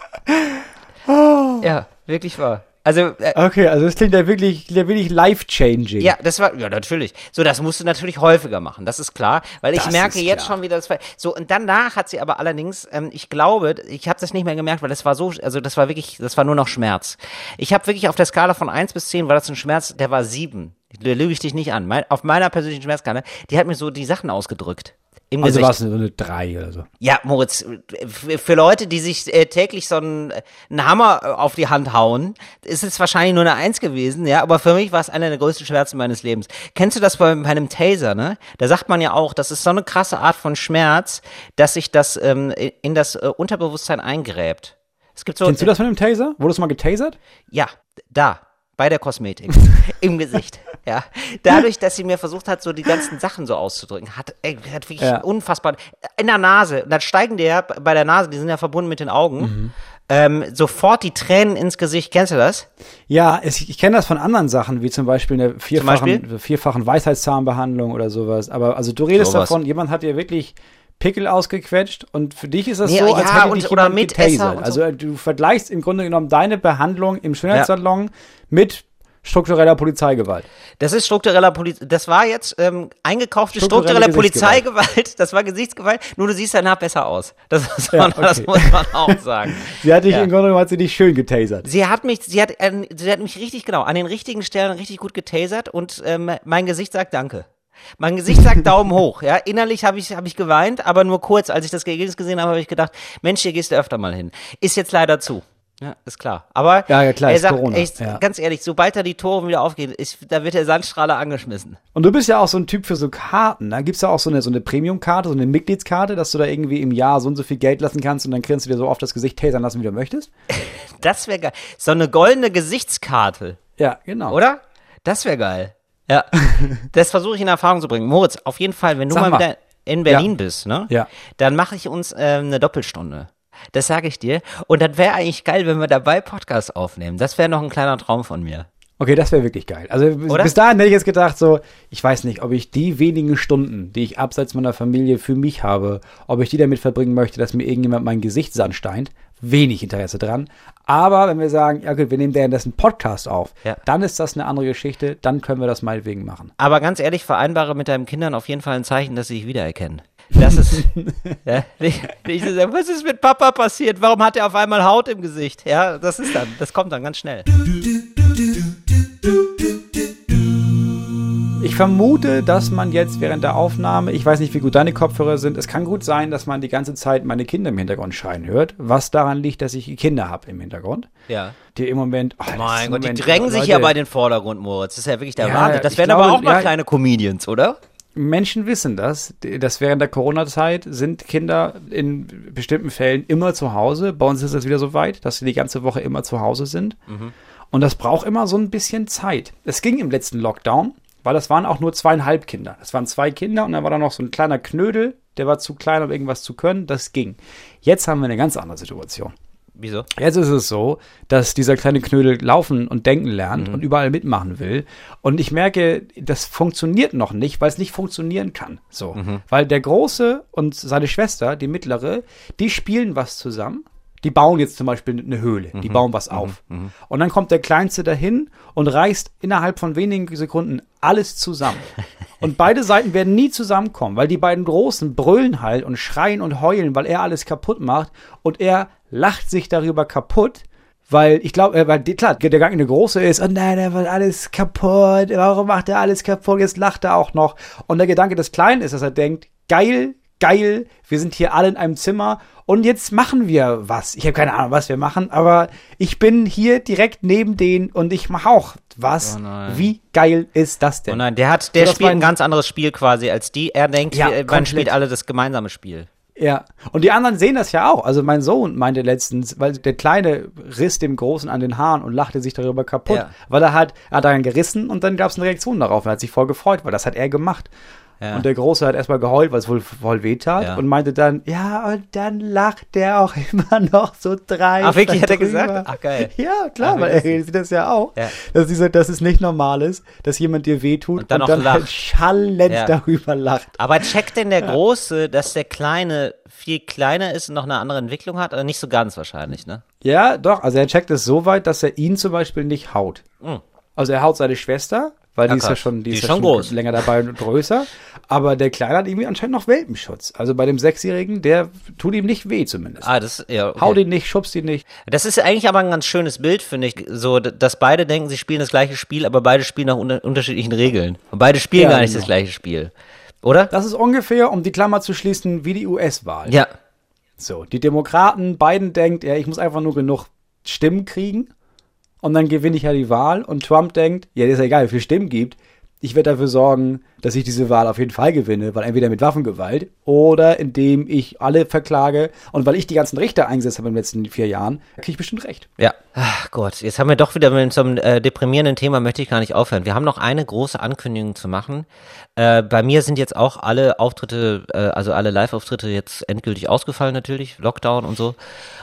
Ja, wirklich wahr. Also, äh, Okay, also das klingt ja wirklich, ja wirklich life-changing. ja, das war, ja, natürlich. So, das musst du natürlich häufiger machen, das ist klar, weil ich Das merke jetzt schon wieder, das war, so, und danach hat sie aber allerdings, ähm, ich glaube, ich habe das nicht mehr gemerkt, weil das war so, also das war wirklich, das war nur noch Schmerz. Ich habe wirklich auf der Skala von eins bis zehn war das ein Schmerz, der war sieben. Da lüge ich dich nicht an. Mein, auf meiner persönlichen Schmerzskala, die hat mir so die Sachen ausgedrückt. Im Also war es so eine 3 oder so. Ja, Moritz, für Leute, die sich äh, täglich so einen, einen Hammer äh, auf die Hand hauen, ist es wahrscheinlich nur eine Eins gewesen, ja, aber für mich war es einer der größten Schmerzen meines Lebens. Kennst du das bei, bei einem Taser, ne? Da sagt man ja auch, das ist so eine krasse Art von Schmerz, dass sich das ähm, in das äh, Unterbewusstsein eingräbt. Es gibt so, Kennst du das von dem Taser? Wurdest du mal getasert? ja, da, bei der Kosmetik, (laughs) im Gesicht. Ja, dadurch, dass sie mir versucht hat, so die ganzen Sachen so auszudrücken, hat, ey, hat wirklich Ja. unfassbar in der Nase. Und dann steigen dir ja bei der Nase, die sind ja verbunden mit den Augen, Mhm. ähm, sofort die Tränen ins Gesicht. Kennst du das? Ja, es, ich kenne das von anderen Sachen, wie zum Beispiel eine vierfachen, vierfachen Weisheitszahnbehandlung oder sowas. Aber also du redest Sowas. davon, jemand hat dir wirklich Pickel ausgequetscht und für dich ist das Nee, so, als ja, hätte und- dich oder jemand mit getasert. Also so. äh, du vergleichst im Grunde genommen deine Behandlung im Schönheitssalon mit struktureller Polizeigewalt. Das ist struktureller Poliz das war jetzt ähm, eingekaufte Strukturelle strukturelle. Polizeigewalt, (laughs) das war Gesichtsgewalt, nur du siehst danach besser aus. Das, muss Ja, man, das okay. muss man auch sagen. (laughs) Sie hat dich Ja. im Grunde genommen hat sie dich schön getasert. Sie hat mich, sie hat, äh, sie hat mich richtig genau an den richtigen Stellen richtig gut getasert und ähm, mein Gesicht sagt Danke. Mein Gesicht sagt Daumen hoch. Ja, innerlich habe ich habe ich geweint, aber nur kurz. Als ich das Ergebnis gesehen habe, habe ich gedacht, Mensch, hier gehst du öfter mal hin. Ist jetzt leider zu. Ja, ist klar. Aber Ja, ja, klar, er ist sagt, Corona, echt, ja. ganz ehrlich, sobald da die Tore wieder aufgehen, ist, da wird der Sandstrahler angeschmissen. Und du bist ja auch so ein Typ für so Karten. Da gibt's ja auch so eine, so eine Premium-Karte, so eine Mitgliedskarte, dass du da irgendwie im Jahr so und so viel Geld lassen kannst und dann kannst du dir so oft das Gesicht tasern lassen, wie du möchtest. (laughs) Das wäre geil. So eine goldene Gesichtskarte. Ja, genau. Oder? Das wäre geil. Ja. (laughs) das versuche ich in Erfahrung zu bringen. Moritz, auf jeden Fall, wenn du mal mal. wieder in Berlin bist, ne? Ja. Dann mache ich uns ähm, eine Doppelstunde. Das sage ich dir. Und das wäre eigentlich geil, wenn wir dabei Podcast aufnehmen. Das wäre noch ein kleiner Traum von mir. Okay, das wäre wirklich geil. Also bis- Oder? bis dahin hätte ich jetzt gedacht, so, ich weiß nicht, ob ich die wenigen Stunden, die ich abseits meiner Familie für mich habe, ob ich die damit verbringen möchte, dass mir irgendjemand mein Gesicht sandsteint. Wenig Interesse dran. Aber wenn wir sagen, ja gut, wir nehmen währenddessen einen Podcast auf, Ja. dann ist das eine andere Geschichte, dann können wir das meinetwegen machen. Aber ganz ehrlich, vereinbare mit deinen Kindern auf jeden Fall ein Zeichen, dass sie dich wiedererkennen. Das ist, (laughs) ja, nicht, nicht so sagen, was ist mit Papa passiert? Warum hat er auf einmal Haut im Gesicht? Ja, das ist dann, das kommt dann ganz schnell. Ich vermute, dass man jetzt während der Aufnahme, ich weiß nicht, wie gut deine Kopfhörer sind, es kann gut sein, dass man die ganze Zeit meine Kinder im Hintergrund schreien hört, was daran liegt, dass ich Kinder habe im Hintergrund, Ja. die im Moment, oh, Mein Gott, die Moment- drängen sich Leute, ja bei den Vordergrund, Moritz. Das ist ja wirklich der Ja, Wahnsinn. Das wären glaube, aber auch mal ja, kleine Comedians, oder? Menschen wissen das, dass während der Corona-Zeit sind Kinder in bestimmten Fällen immer zu Hause. Bei uns ist es wieder so weit, dass sie die ganze Woche immer zu Hause sind. Und das braucht immer so ein bisschen Zeit. Es ging im letzten Lockdown, weil das waren auch nur zweieinhalb Kinder. Das waren zwei Kinder und dann war da noch so ein kleiner Knödel, der war zu klein, um irgendwas zu können. Das ging. Jetzt haben wir eine ganz andere Situation. Wieso? Jetzt ist es so, dass dieser kleine Knödel laufen und denken lernt und überall mitmachen will. Und ich merke, das funktioniert noch nicht, weil es nicht funktionieren kann. So. Weil der Große und seine Schwester, die mittlere, die spielen was zusammen. Die bauen jetzt zum Beispiel eine Höhle. Die bauen was auf. Und dann kommt der Kleinste dahin und reißt innerhalb von wenigen Sekunden alles zusammen. (laughs) Und beide Seiten werden nie zusammenkommen, weil die beiden Großen brüllen halt und schreien und heulen, weil er alles kaputt macht. Und er lacht sich darüber kaputt, weil ich glaube, äh, weil die- klar, der Gang eine große ist, oh nein, er wird alles kaputt, warum macht er alles kaputt, jetzt lacht er auch noch. Und der Gedanke des Kleinen ist, dass er denkt, geil, geil, wir sind hier alle in einem Zimmer und jetzt machen wir was. Ich habe keine Ahnung, was wir machen, aber ich bin hier direkt neben denen und ich mache auch was. Oh. Wie geil ist das denn? Oh nein, der hat, der So, spielt ein ganz anderes Spiel quasi als die. Er denkt, Ja, wir- man komplett. spielt alle das gemeinsame Spiel. Ja, und die anderen sehen das ja auch. Also mein Sohn meinte letztens, weil der Kleine riss dem Großen an den Haaren und lachte sich darüber kapuut, Ja. weil er hat, er hat daran gerissen und dann gab es eine Reaktion darauf. Er hat sich voll gefreut, weil das hat er gemacht. Ja. Und der Große hat erstmal geheult, weil es wohl voll weh tat Ja. und meinte dann, ja, und dann lacht der auch (laughs) immer noch so dreist. Ach, wirklich, hat er gesagt? Ach, geil. Ja, klar, Ach, weil er sieht das ja auch. Ja. Dass, dieser, dass es nicht normal ist, dass jemand dir wehtut Und dann auch halt lacht. schallend Ja. darüber lacht. Aber checkt denn der Große, dass der Kleine viel kleiner ist und noch eine andere Entwicklung hat? Oder nicht so ganz wahrscheinlich, ne? Ja, doch. Also er checkt es so weit, dass er ihn zum Beispiel nicht haut. Also er haut seine Schwester, weil Ja, die ist ja schon, die Die ist ist schon groß. länger dabei und größer. Aber der Kleine hat irgendwie anscheinend noch Welpenschutz. Also bei dem Sechsjährigen, der tut ihm nicht weh zumindest. Ah, das, ja, okay. Haut ihn nicht, schubst ihn nicht. Das ist eigentlich aber ein ganz schönes Bild, finde ich, so, dass beide denken, sie spielen das gleiche Spiel, aber beide spielen nach unter unterschiedlichen Regeln. Und beide spielen Ja, gar nicht genau. das gleiche Spiel. Oder? Das ist ungefähr, um die Klammer zu schließen, wie die US-Wahl. Ja. So, die Demokraten, Biden denkt, ja, ich muss einfach nur genug Stimmen kriegen und dann gewinne ich ja die Wahl. Und Trump denkt, ja, das ist ja egal, wie viele Stimmen gibt. Ich werde dafür sorgen, dass ich diese Wahl auf jeden Fall gewinne, weil entweder mit Waffengewalt oder indem ich alle verklage und weil ich die ganzen Richter eingesetzt habe in den letzten vier Jahren, kriege ich bestimmt recht. Ja. Ach Gott, jetzt haben wir doch wieder mit so einem äh, deprimierenden Thema, möchte ich gar nicht aufhören. Wir haben noch eine große Ankündigung zu machen. Äh, bei mir sind jetzt auch alle Auftritte, äh, also alle Live-Auftritte jetzt endgültig ausgefallen natürlich, Lockdown und so.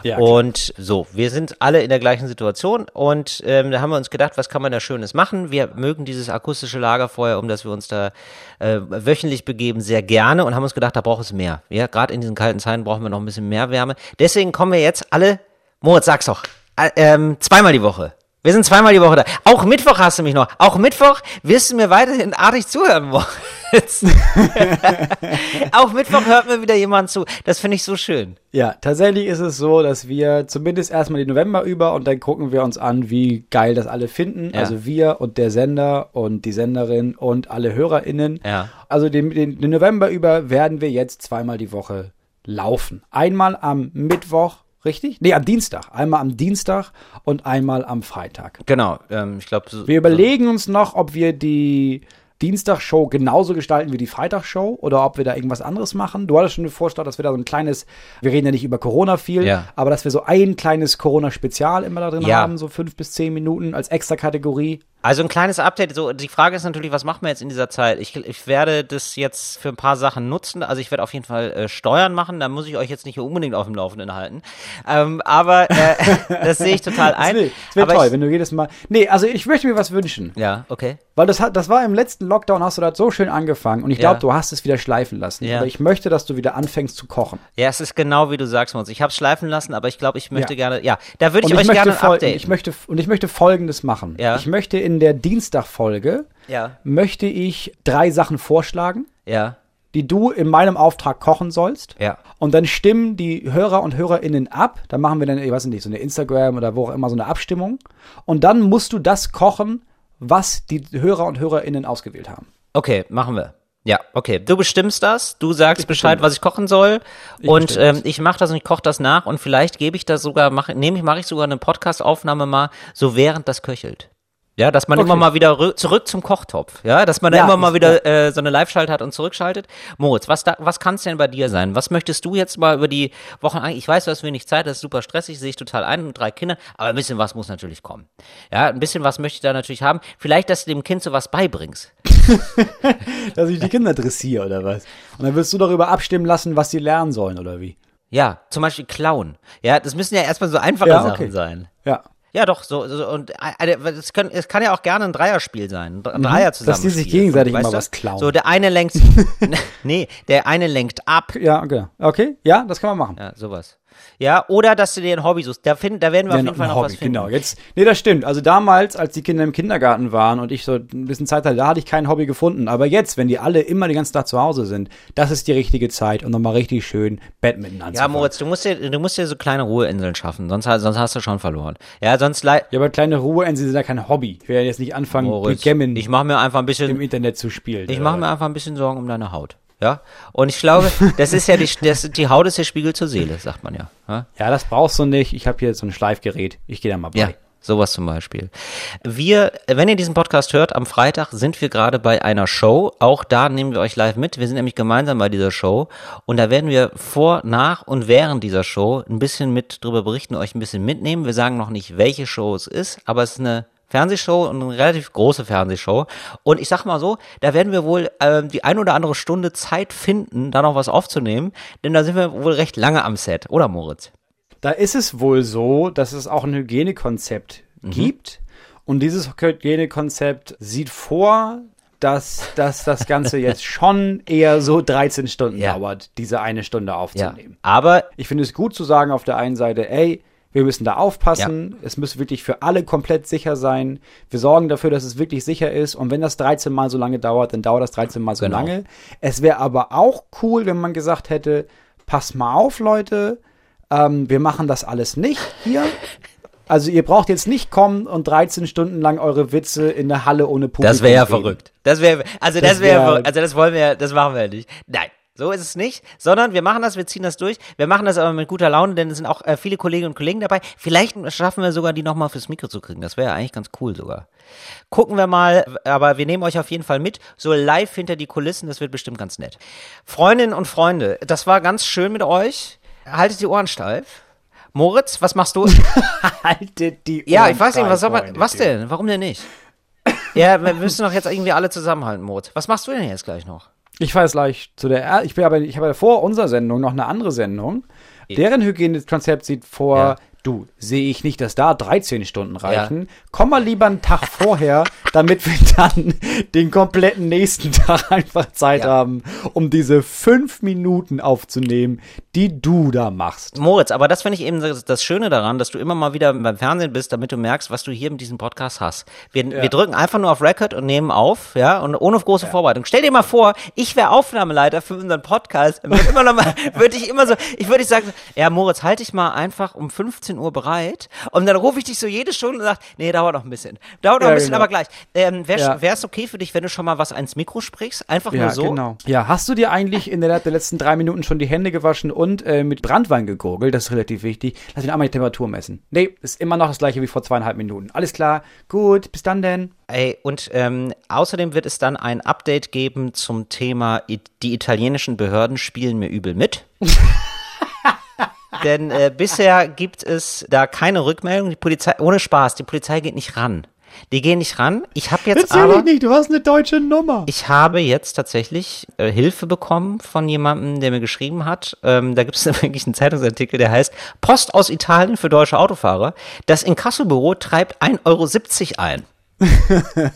Ja, klar. und so, wir sind alle in der gleichen Situation und ähm, da haben wir uns gedacht, was kann man da Schönes machen? Wir mögen dieses akustische Lagerfeuer, um das wir uns da äh, wöchentlich begeben, sehr gerne und haben uns gedacht, da braucht es mehr. Ja, gerade in diesen kalten Zeiten brauchen wir noch ein bisschen mehr Wärme. Deswegen kommen wir jetzt alle, Moritz, sag's doch, äh, ähm, zweimal die Woche. Wir sind zweimal die Woche da. Auch Mittwoch hast du mich noch. Auch Mittwoch wirst du mir weiterhin artig zuhören. (laughs) Auch Mittwoch hört mir wieder jemand zu. Das finde ich so schön. Ja, tatsächlich ist es so, dass wir zumindest erstmal den November über und dann gucken wir uns an, wie geil das alle finden. Ja. Also wir und der Sender und die Senderin und alle HörerInnen. Ja. Also den, den, den November über werden wir jetzt zweimal die Woche laufen. Einmal am Mittwoch, richtig? Nee, am Dienstag. Einmal am Dienstag und einmal am Freitag. Genau. Ähm, ich glaube, so, Wir überlegen uns noch, ob wir die Dienstagsshow genauso gestalten wie die Freitagsshow oder ob wir da irgendwas anderes machen. Du hattest schon eine Vorstellung, dass wir da so ein kleines, wir reden ja nicht über Corona viel, Ja. aber dass wir so ein kleines Corona-Spezial immer da drin Ja. haben, so fünf bis zehn Minuten als extra Kategorie. Also ein kleines Update. So, die Frage ist natürlich, was machen wir jetzt in dieser Zeit? Ich, ich werde das jetzt für ein paar Sachen nutzen. Also ich werde auf jeden Fall äh, Steuern machen. Da muss ich euch jetzt nicht unbedingt auf dem Laufenden halten. Ähm, aber äh, (laughs) das sehe ich total ein. wäre wär toll, ich, wenn du jedes Mal. Nee, also ich möchte mir was wünschen. ja, okay. Weil das hat, das war im letzten Lockdown, hast du das so schön angefangen und ich Ja. glaube, du hast es wieder schleifen lassen. Ja. Aber ich möchte, dass du wieder anfängst zu kochen. Ja, es ist genau wie du sagst, Moritz. Ich habe schleifen lassen, aber ich glaube, ich möchte Ja. gerne. Ja, da würde ich euch ich, möchte gerne ein fol- Update. und ich möchte und ich möchte Folgendes machen. Ja. Ich möchte in der Dienstagfolge Ja. möchte ich drei Sachen vorschlagen, ja, die du in meinem Auftrag kochen sollst. ja. Und dann stimmen die Hörer und Hörerinnen ab. Dann machen wir dann, ich weiß nicht, so eine Instagram oder wo auch immer so eine Abstimmung. Und dann musst du das kochen, was die Hörer und Hörerinnen ausgewählt haben. Okay, machen wir. Ja, okay. Du bestimmst das, du sagst Bescheid, bestimme was ich kochen soll und bestimme ähm, ich mache das und ich koche das nach und vielleicht gebe ich das sogar, mache nehme ich, mache ich sogar eine Podcast-Aufnahme mal, so während das köchelt. Ja, dass man Okay. immer mal wieder rü- zurück zum Kochtopf. Ja, dass man da Ja, immer mal wieder äh, so eine Live-Schalt hat und zurückschaltet. Moritz, was da, was kann es denn bei dir sein? Was möchtest du jetzt mal über die Wochen ein? Ich weiß, du hast wenig Zeit, das ist super stressig, sehe ich total ein mit drei Kindern, aber ein bisschen was muss natürlich kommen. Ja, ein bisschen was möchte ich da natürlich haben. Vielleicht, dass du dem Kind so was beibringst. (laughs) Dass ich die Kinder dressiere oder was? Und dann willst du darüber abstimmen lassen, was sie lernen sollen oder wie? Ja, zum Beispiel klauen. Ja, das müssen ja erstmal so einfache Ja, Sachen okay. sein. Ja. Ja, doch, so, so und äh, es, können, es kann ja auch gerne ein Dreierspiel sein. Ein Dreier zusammen. Mhm. Dass die sich gegenseitig immer was klauen. So, der eine lenkt. (laughs) nee, der eine lenkt ab. Ja, okay. Okay, ja, das kann man machen. Ja, sowas. Ja, oder dass du dir ein Hobby suchst. Da, find, da werden wir auf Ja, jeden Fall noch Hobby, was finden. genau. Jetzt, nee, das stimmt. Also damals, als die Kinder im Kindergarten waren und ich so ein bisschen Zeit hatte, da hatte ich kein Hobby gefunden. Aber jetzt, wenn die alle immer den ganzen Tag zu Hause sind, das ist die richtige Zeit, um nochmal richtig schön Badminton Ja, anzufangen. Moritz, du musst, dir, du musst dir so kleine Ruheinseln schaffen, sonst, sonst hast du schon verloren. Ja, sonst Ja, aber kleine Ruheinseln sind ja kein Hobby. Ich werde jetzt nicht anfangen, Moritz, Backgammon ich mache mir einfach ein bisschen, im Internet zu spielen. Ich mache mir einfach ein bisschen Sorgen um deine Haut. Ja? Und ich glaube, das ist ja die, das, die Haut ist der Spiegel zur Seele, sagt man ja. Ja, Ja, das brauchst du nicht. Ich habe hier so ein Schleifgerät. Ich gehe da mal bei. ja sowas zum Beispiel. Wir, wenn ihr diesen Podcast hört, am Freitag sind wir gerade bei einer Show. Auch da nehmen wir euch live mit. Wir sind nämlich gemeinsam bei dieser Show. Und da werden wir vor, nach und während dieser Show ein bisschen mit drüber berichten, euch ein bisschen mitnehmen. Wir sagen noch nicht, welche Show es ist, aber es ist eine Fernsehshow und eine relativ große Fernsehshow. Und ich sag mal so, da werden wir wohl ähm, die ein oder andere Stunde Zeit finden, da noch was aufzunehmen, denn da sind wir wohl recht lange am Set, oder Moritz? Da ist es wohl so, dass es auch ein Hygienekonzept Mhm. gibt. Und dieses Hygienekonzept sieht vor, dass, dass das Ganze (laughs) jetzt schon eher so 13 Stunden Ja. dauert, diese eine Stunde Ja. aufzunehmen. Aber Ich finde es gut zu sagen auf der einen Seite, ey, wir müssen da aufpassen, es muss wirklich für alle komplett sicher sein. Wir sorgen dafür, dass es wirklich sicher ist. Und wenn das 13 Mal so lange dauert, dann dauert das 13 Mal so Genau. lange. Es wäre aber auch cool, wenn man gesagt hätte, passt mal auf, Leute, ähm, wir machen das alles nicht hier. (laughs) Also ihr braucht jetzt nicht kommen und 13 Stunden lang eure Witze in der Halle ohne Publikum Das wäre ja reden. verrückt. Das wäre, also das, Das wäre, wär- also das wollen wir, das machen wir ja nicht. Nein. So ist es nicht, sondern wir machen das, wir ziehen das durch. Wir machen das aber mit guter Laune, denn es sind auch äh, viele Kolleginnen und Kollegen dabei. Vielleicht schaffen wir sogar, die nochmal fürs Mikro zu kriegen. Das wäre ja eigentlich ganz cool sogar. Gucken wir mal, aber wir nehmen euch auf jeden Fall mit. So live hinter die Kulissen, das wird bestimmt ganz nett. Freundinnen und Freunde, das war ganz schön mit euch. Haltet die Ohren steif. Moritz, was machst du? (laughs) Haltet die Ja, Ohren ich weiß nicht, was, soll man, was denn? Warum denn nicht? Ja, wir müssen doch jetzt irgendwie alle zusammenhalten, Moritz. Was machst du denn jetzt gleich noch? Ich fahre jetzt gleich zu der. Er- Ich bin aber, ich habe ja vor unserer Sendung noch eine andere Sendung. Deren Hygienekonzept sieht vor. Ja. Du, sehe ich nicht, dass da 13 Stunden reichen. Komm mal lieber einen Tag vorher, (laughs) damit wir dann den kompletten nächsten (laughs) Tag einfach Zeit Ja. haben, um diese fünf Minuten aufzunehmen, die du da machst. Moritz, aber das finde ich eben das, Schöne daran, dass du immer mal wieder beim Fernsehen bist, damit du merkst, was du hier mit diesem Podcast hast. Wir, wir drücken einfach nur auf Record und nehmen auf, ja, und ohne große Vorbereitung. Stell dir mal vor, ich wäre Aufnahmeleiter für unseren Podcast, würde immer noch mal, (laughs) würde ich immer so, ich würde sagen, ja, Moritz, halt dich mal einfach um 15 Uhr bereit und dann rufe ich dich so jede Stunde und sag, nee, dauert noch ein bisschen. Dauert noch Ja, ein bisschen, genau. aber gleich. Ähm, Wäre es okay für dich, wenn du schon mal was ans Mikro sprichst? Einfach Ja, nur so? genau. Ja, hast du dir eigentlich in der, der letzten drei Minuten schon die Hände gewaschen und äh, mit Brandwein gegurgelt? Das ist relativ wichtig. Lass mich einmal die Temperatur messen. Nee, ist immer noch das gleiche wie vor zweieinhalb Minuten. Alles klar. Gut, bis dann denn. Ey, und ähm, außerdem wird es dann ein Update geben zum Thema, die italienischen Behörden spielen mir übel mit. (laughs) Denn äh, bisher gibt es da keine Rückmeldung. Die Polizei, ohne Spaß, die Polizei geht nicht ran. Die gehen nicht ran. Ich habe jetzt Erzähl aber, ich nicht, du hast eine deutsche Nummer. ich habe jetzt tatsächlich äh, Hilfe bekommen von jemandem, der mir geschrieben hat. Ähm, da gibt es (laughs) wirklich einen Zeitungsartikel, der heißt Post aus Italien für deutsche Autofahrer. Das Inkassobüro treibt 1,70 Euro ein. (laughs)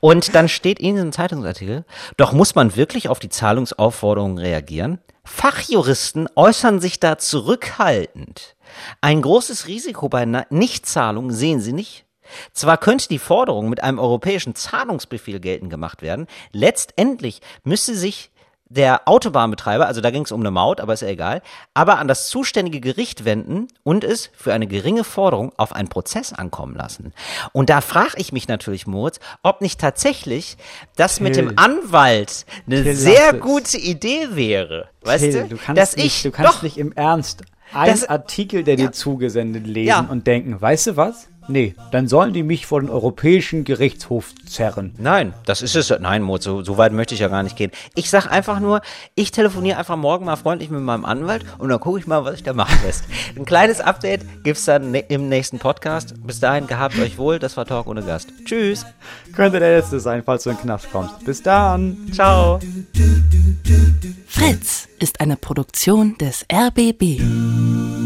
Und dann steht in diesem Zeitungsartikel, doch muss man wirklich auf die Zahlungsaufforderungen reagieren? Fachjuristen äußern sich da zurückhaltend. Ein großes Risiko bei Nichtzahlung sehen sie nicht. Zwar könnte die Forderung mit einem europäischen Zahlungsbefehl geltend gemacht werden, letztendlich müsste sich der Autobahnbetreiber, also da ging es um eine Maut, aber ist ja egal, aber an das zuständige Gericht wenden und es für eine geringe Forderung auf einen Prozess ankommen lassen. Und da frage ich mich natürlich, Moritz, ob nicht tatsächlich das mit dem Anwalt eine Till, sehr gute Idee wäre. Weißt Till, du? du kannst, dass nicht, ich du kannst doch nicht im Ernst einen Das- Artikel, der dir Ja. zugesendet lesen Ja. und denken, weißt du was? Nee, dann sollen die mich vor den Europäischen Gerichtshof zerren. Nein, das ist es. Nein, Mut, so, so weit möchte ich ja gar nicht gehen. Ich sag einfach nur, ich telefoniere einfach morgen mal freundlich mit meinem Anwalt und dann gucke ich mal, was ich da machen lässt. (laughs) Ein kleines Update gibt's dann ne im nächsten Podcast. Bis dahin, gehabt euch wohl. Das war Talk ohne Gast. Tschüss. Könnte der letzte sein, falls du in den Knast kommst. Bis dann. Ciao. Fritz ist eine Produktion des RBB.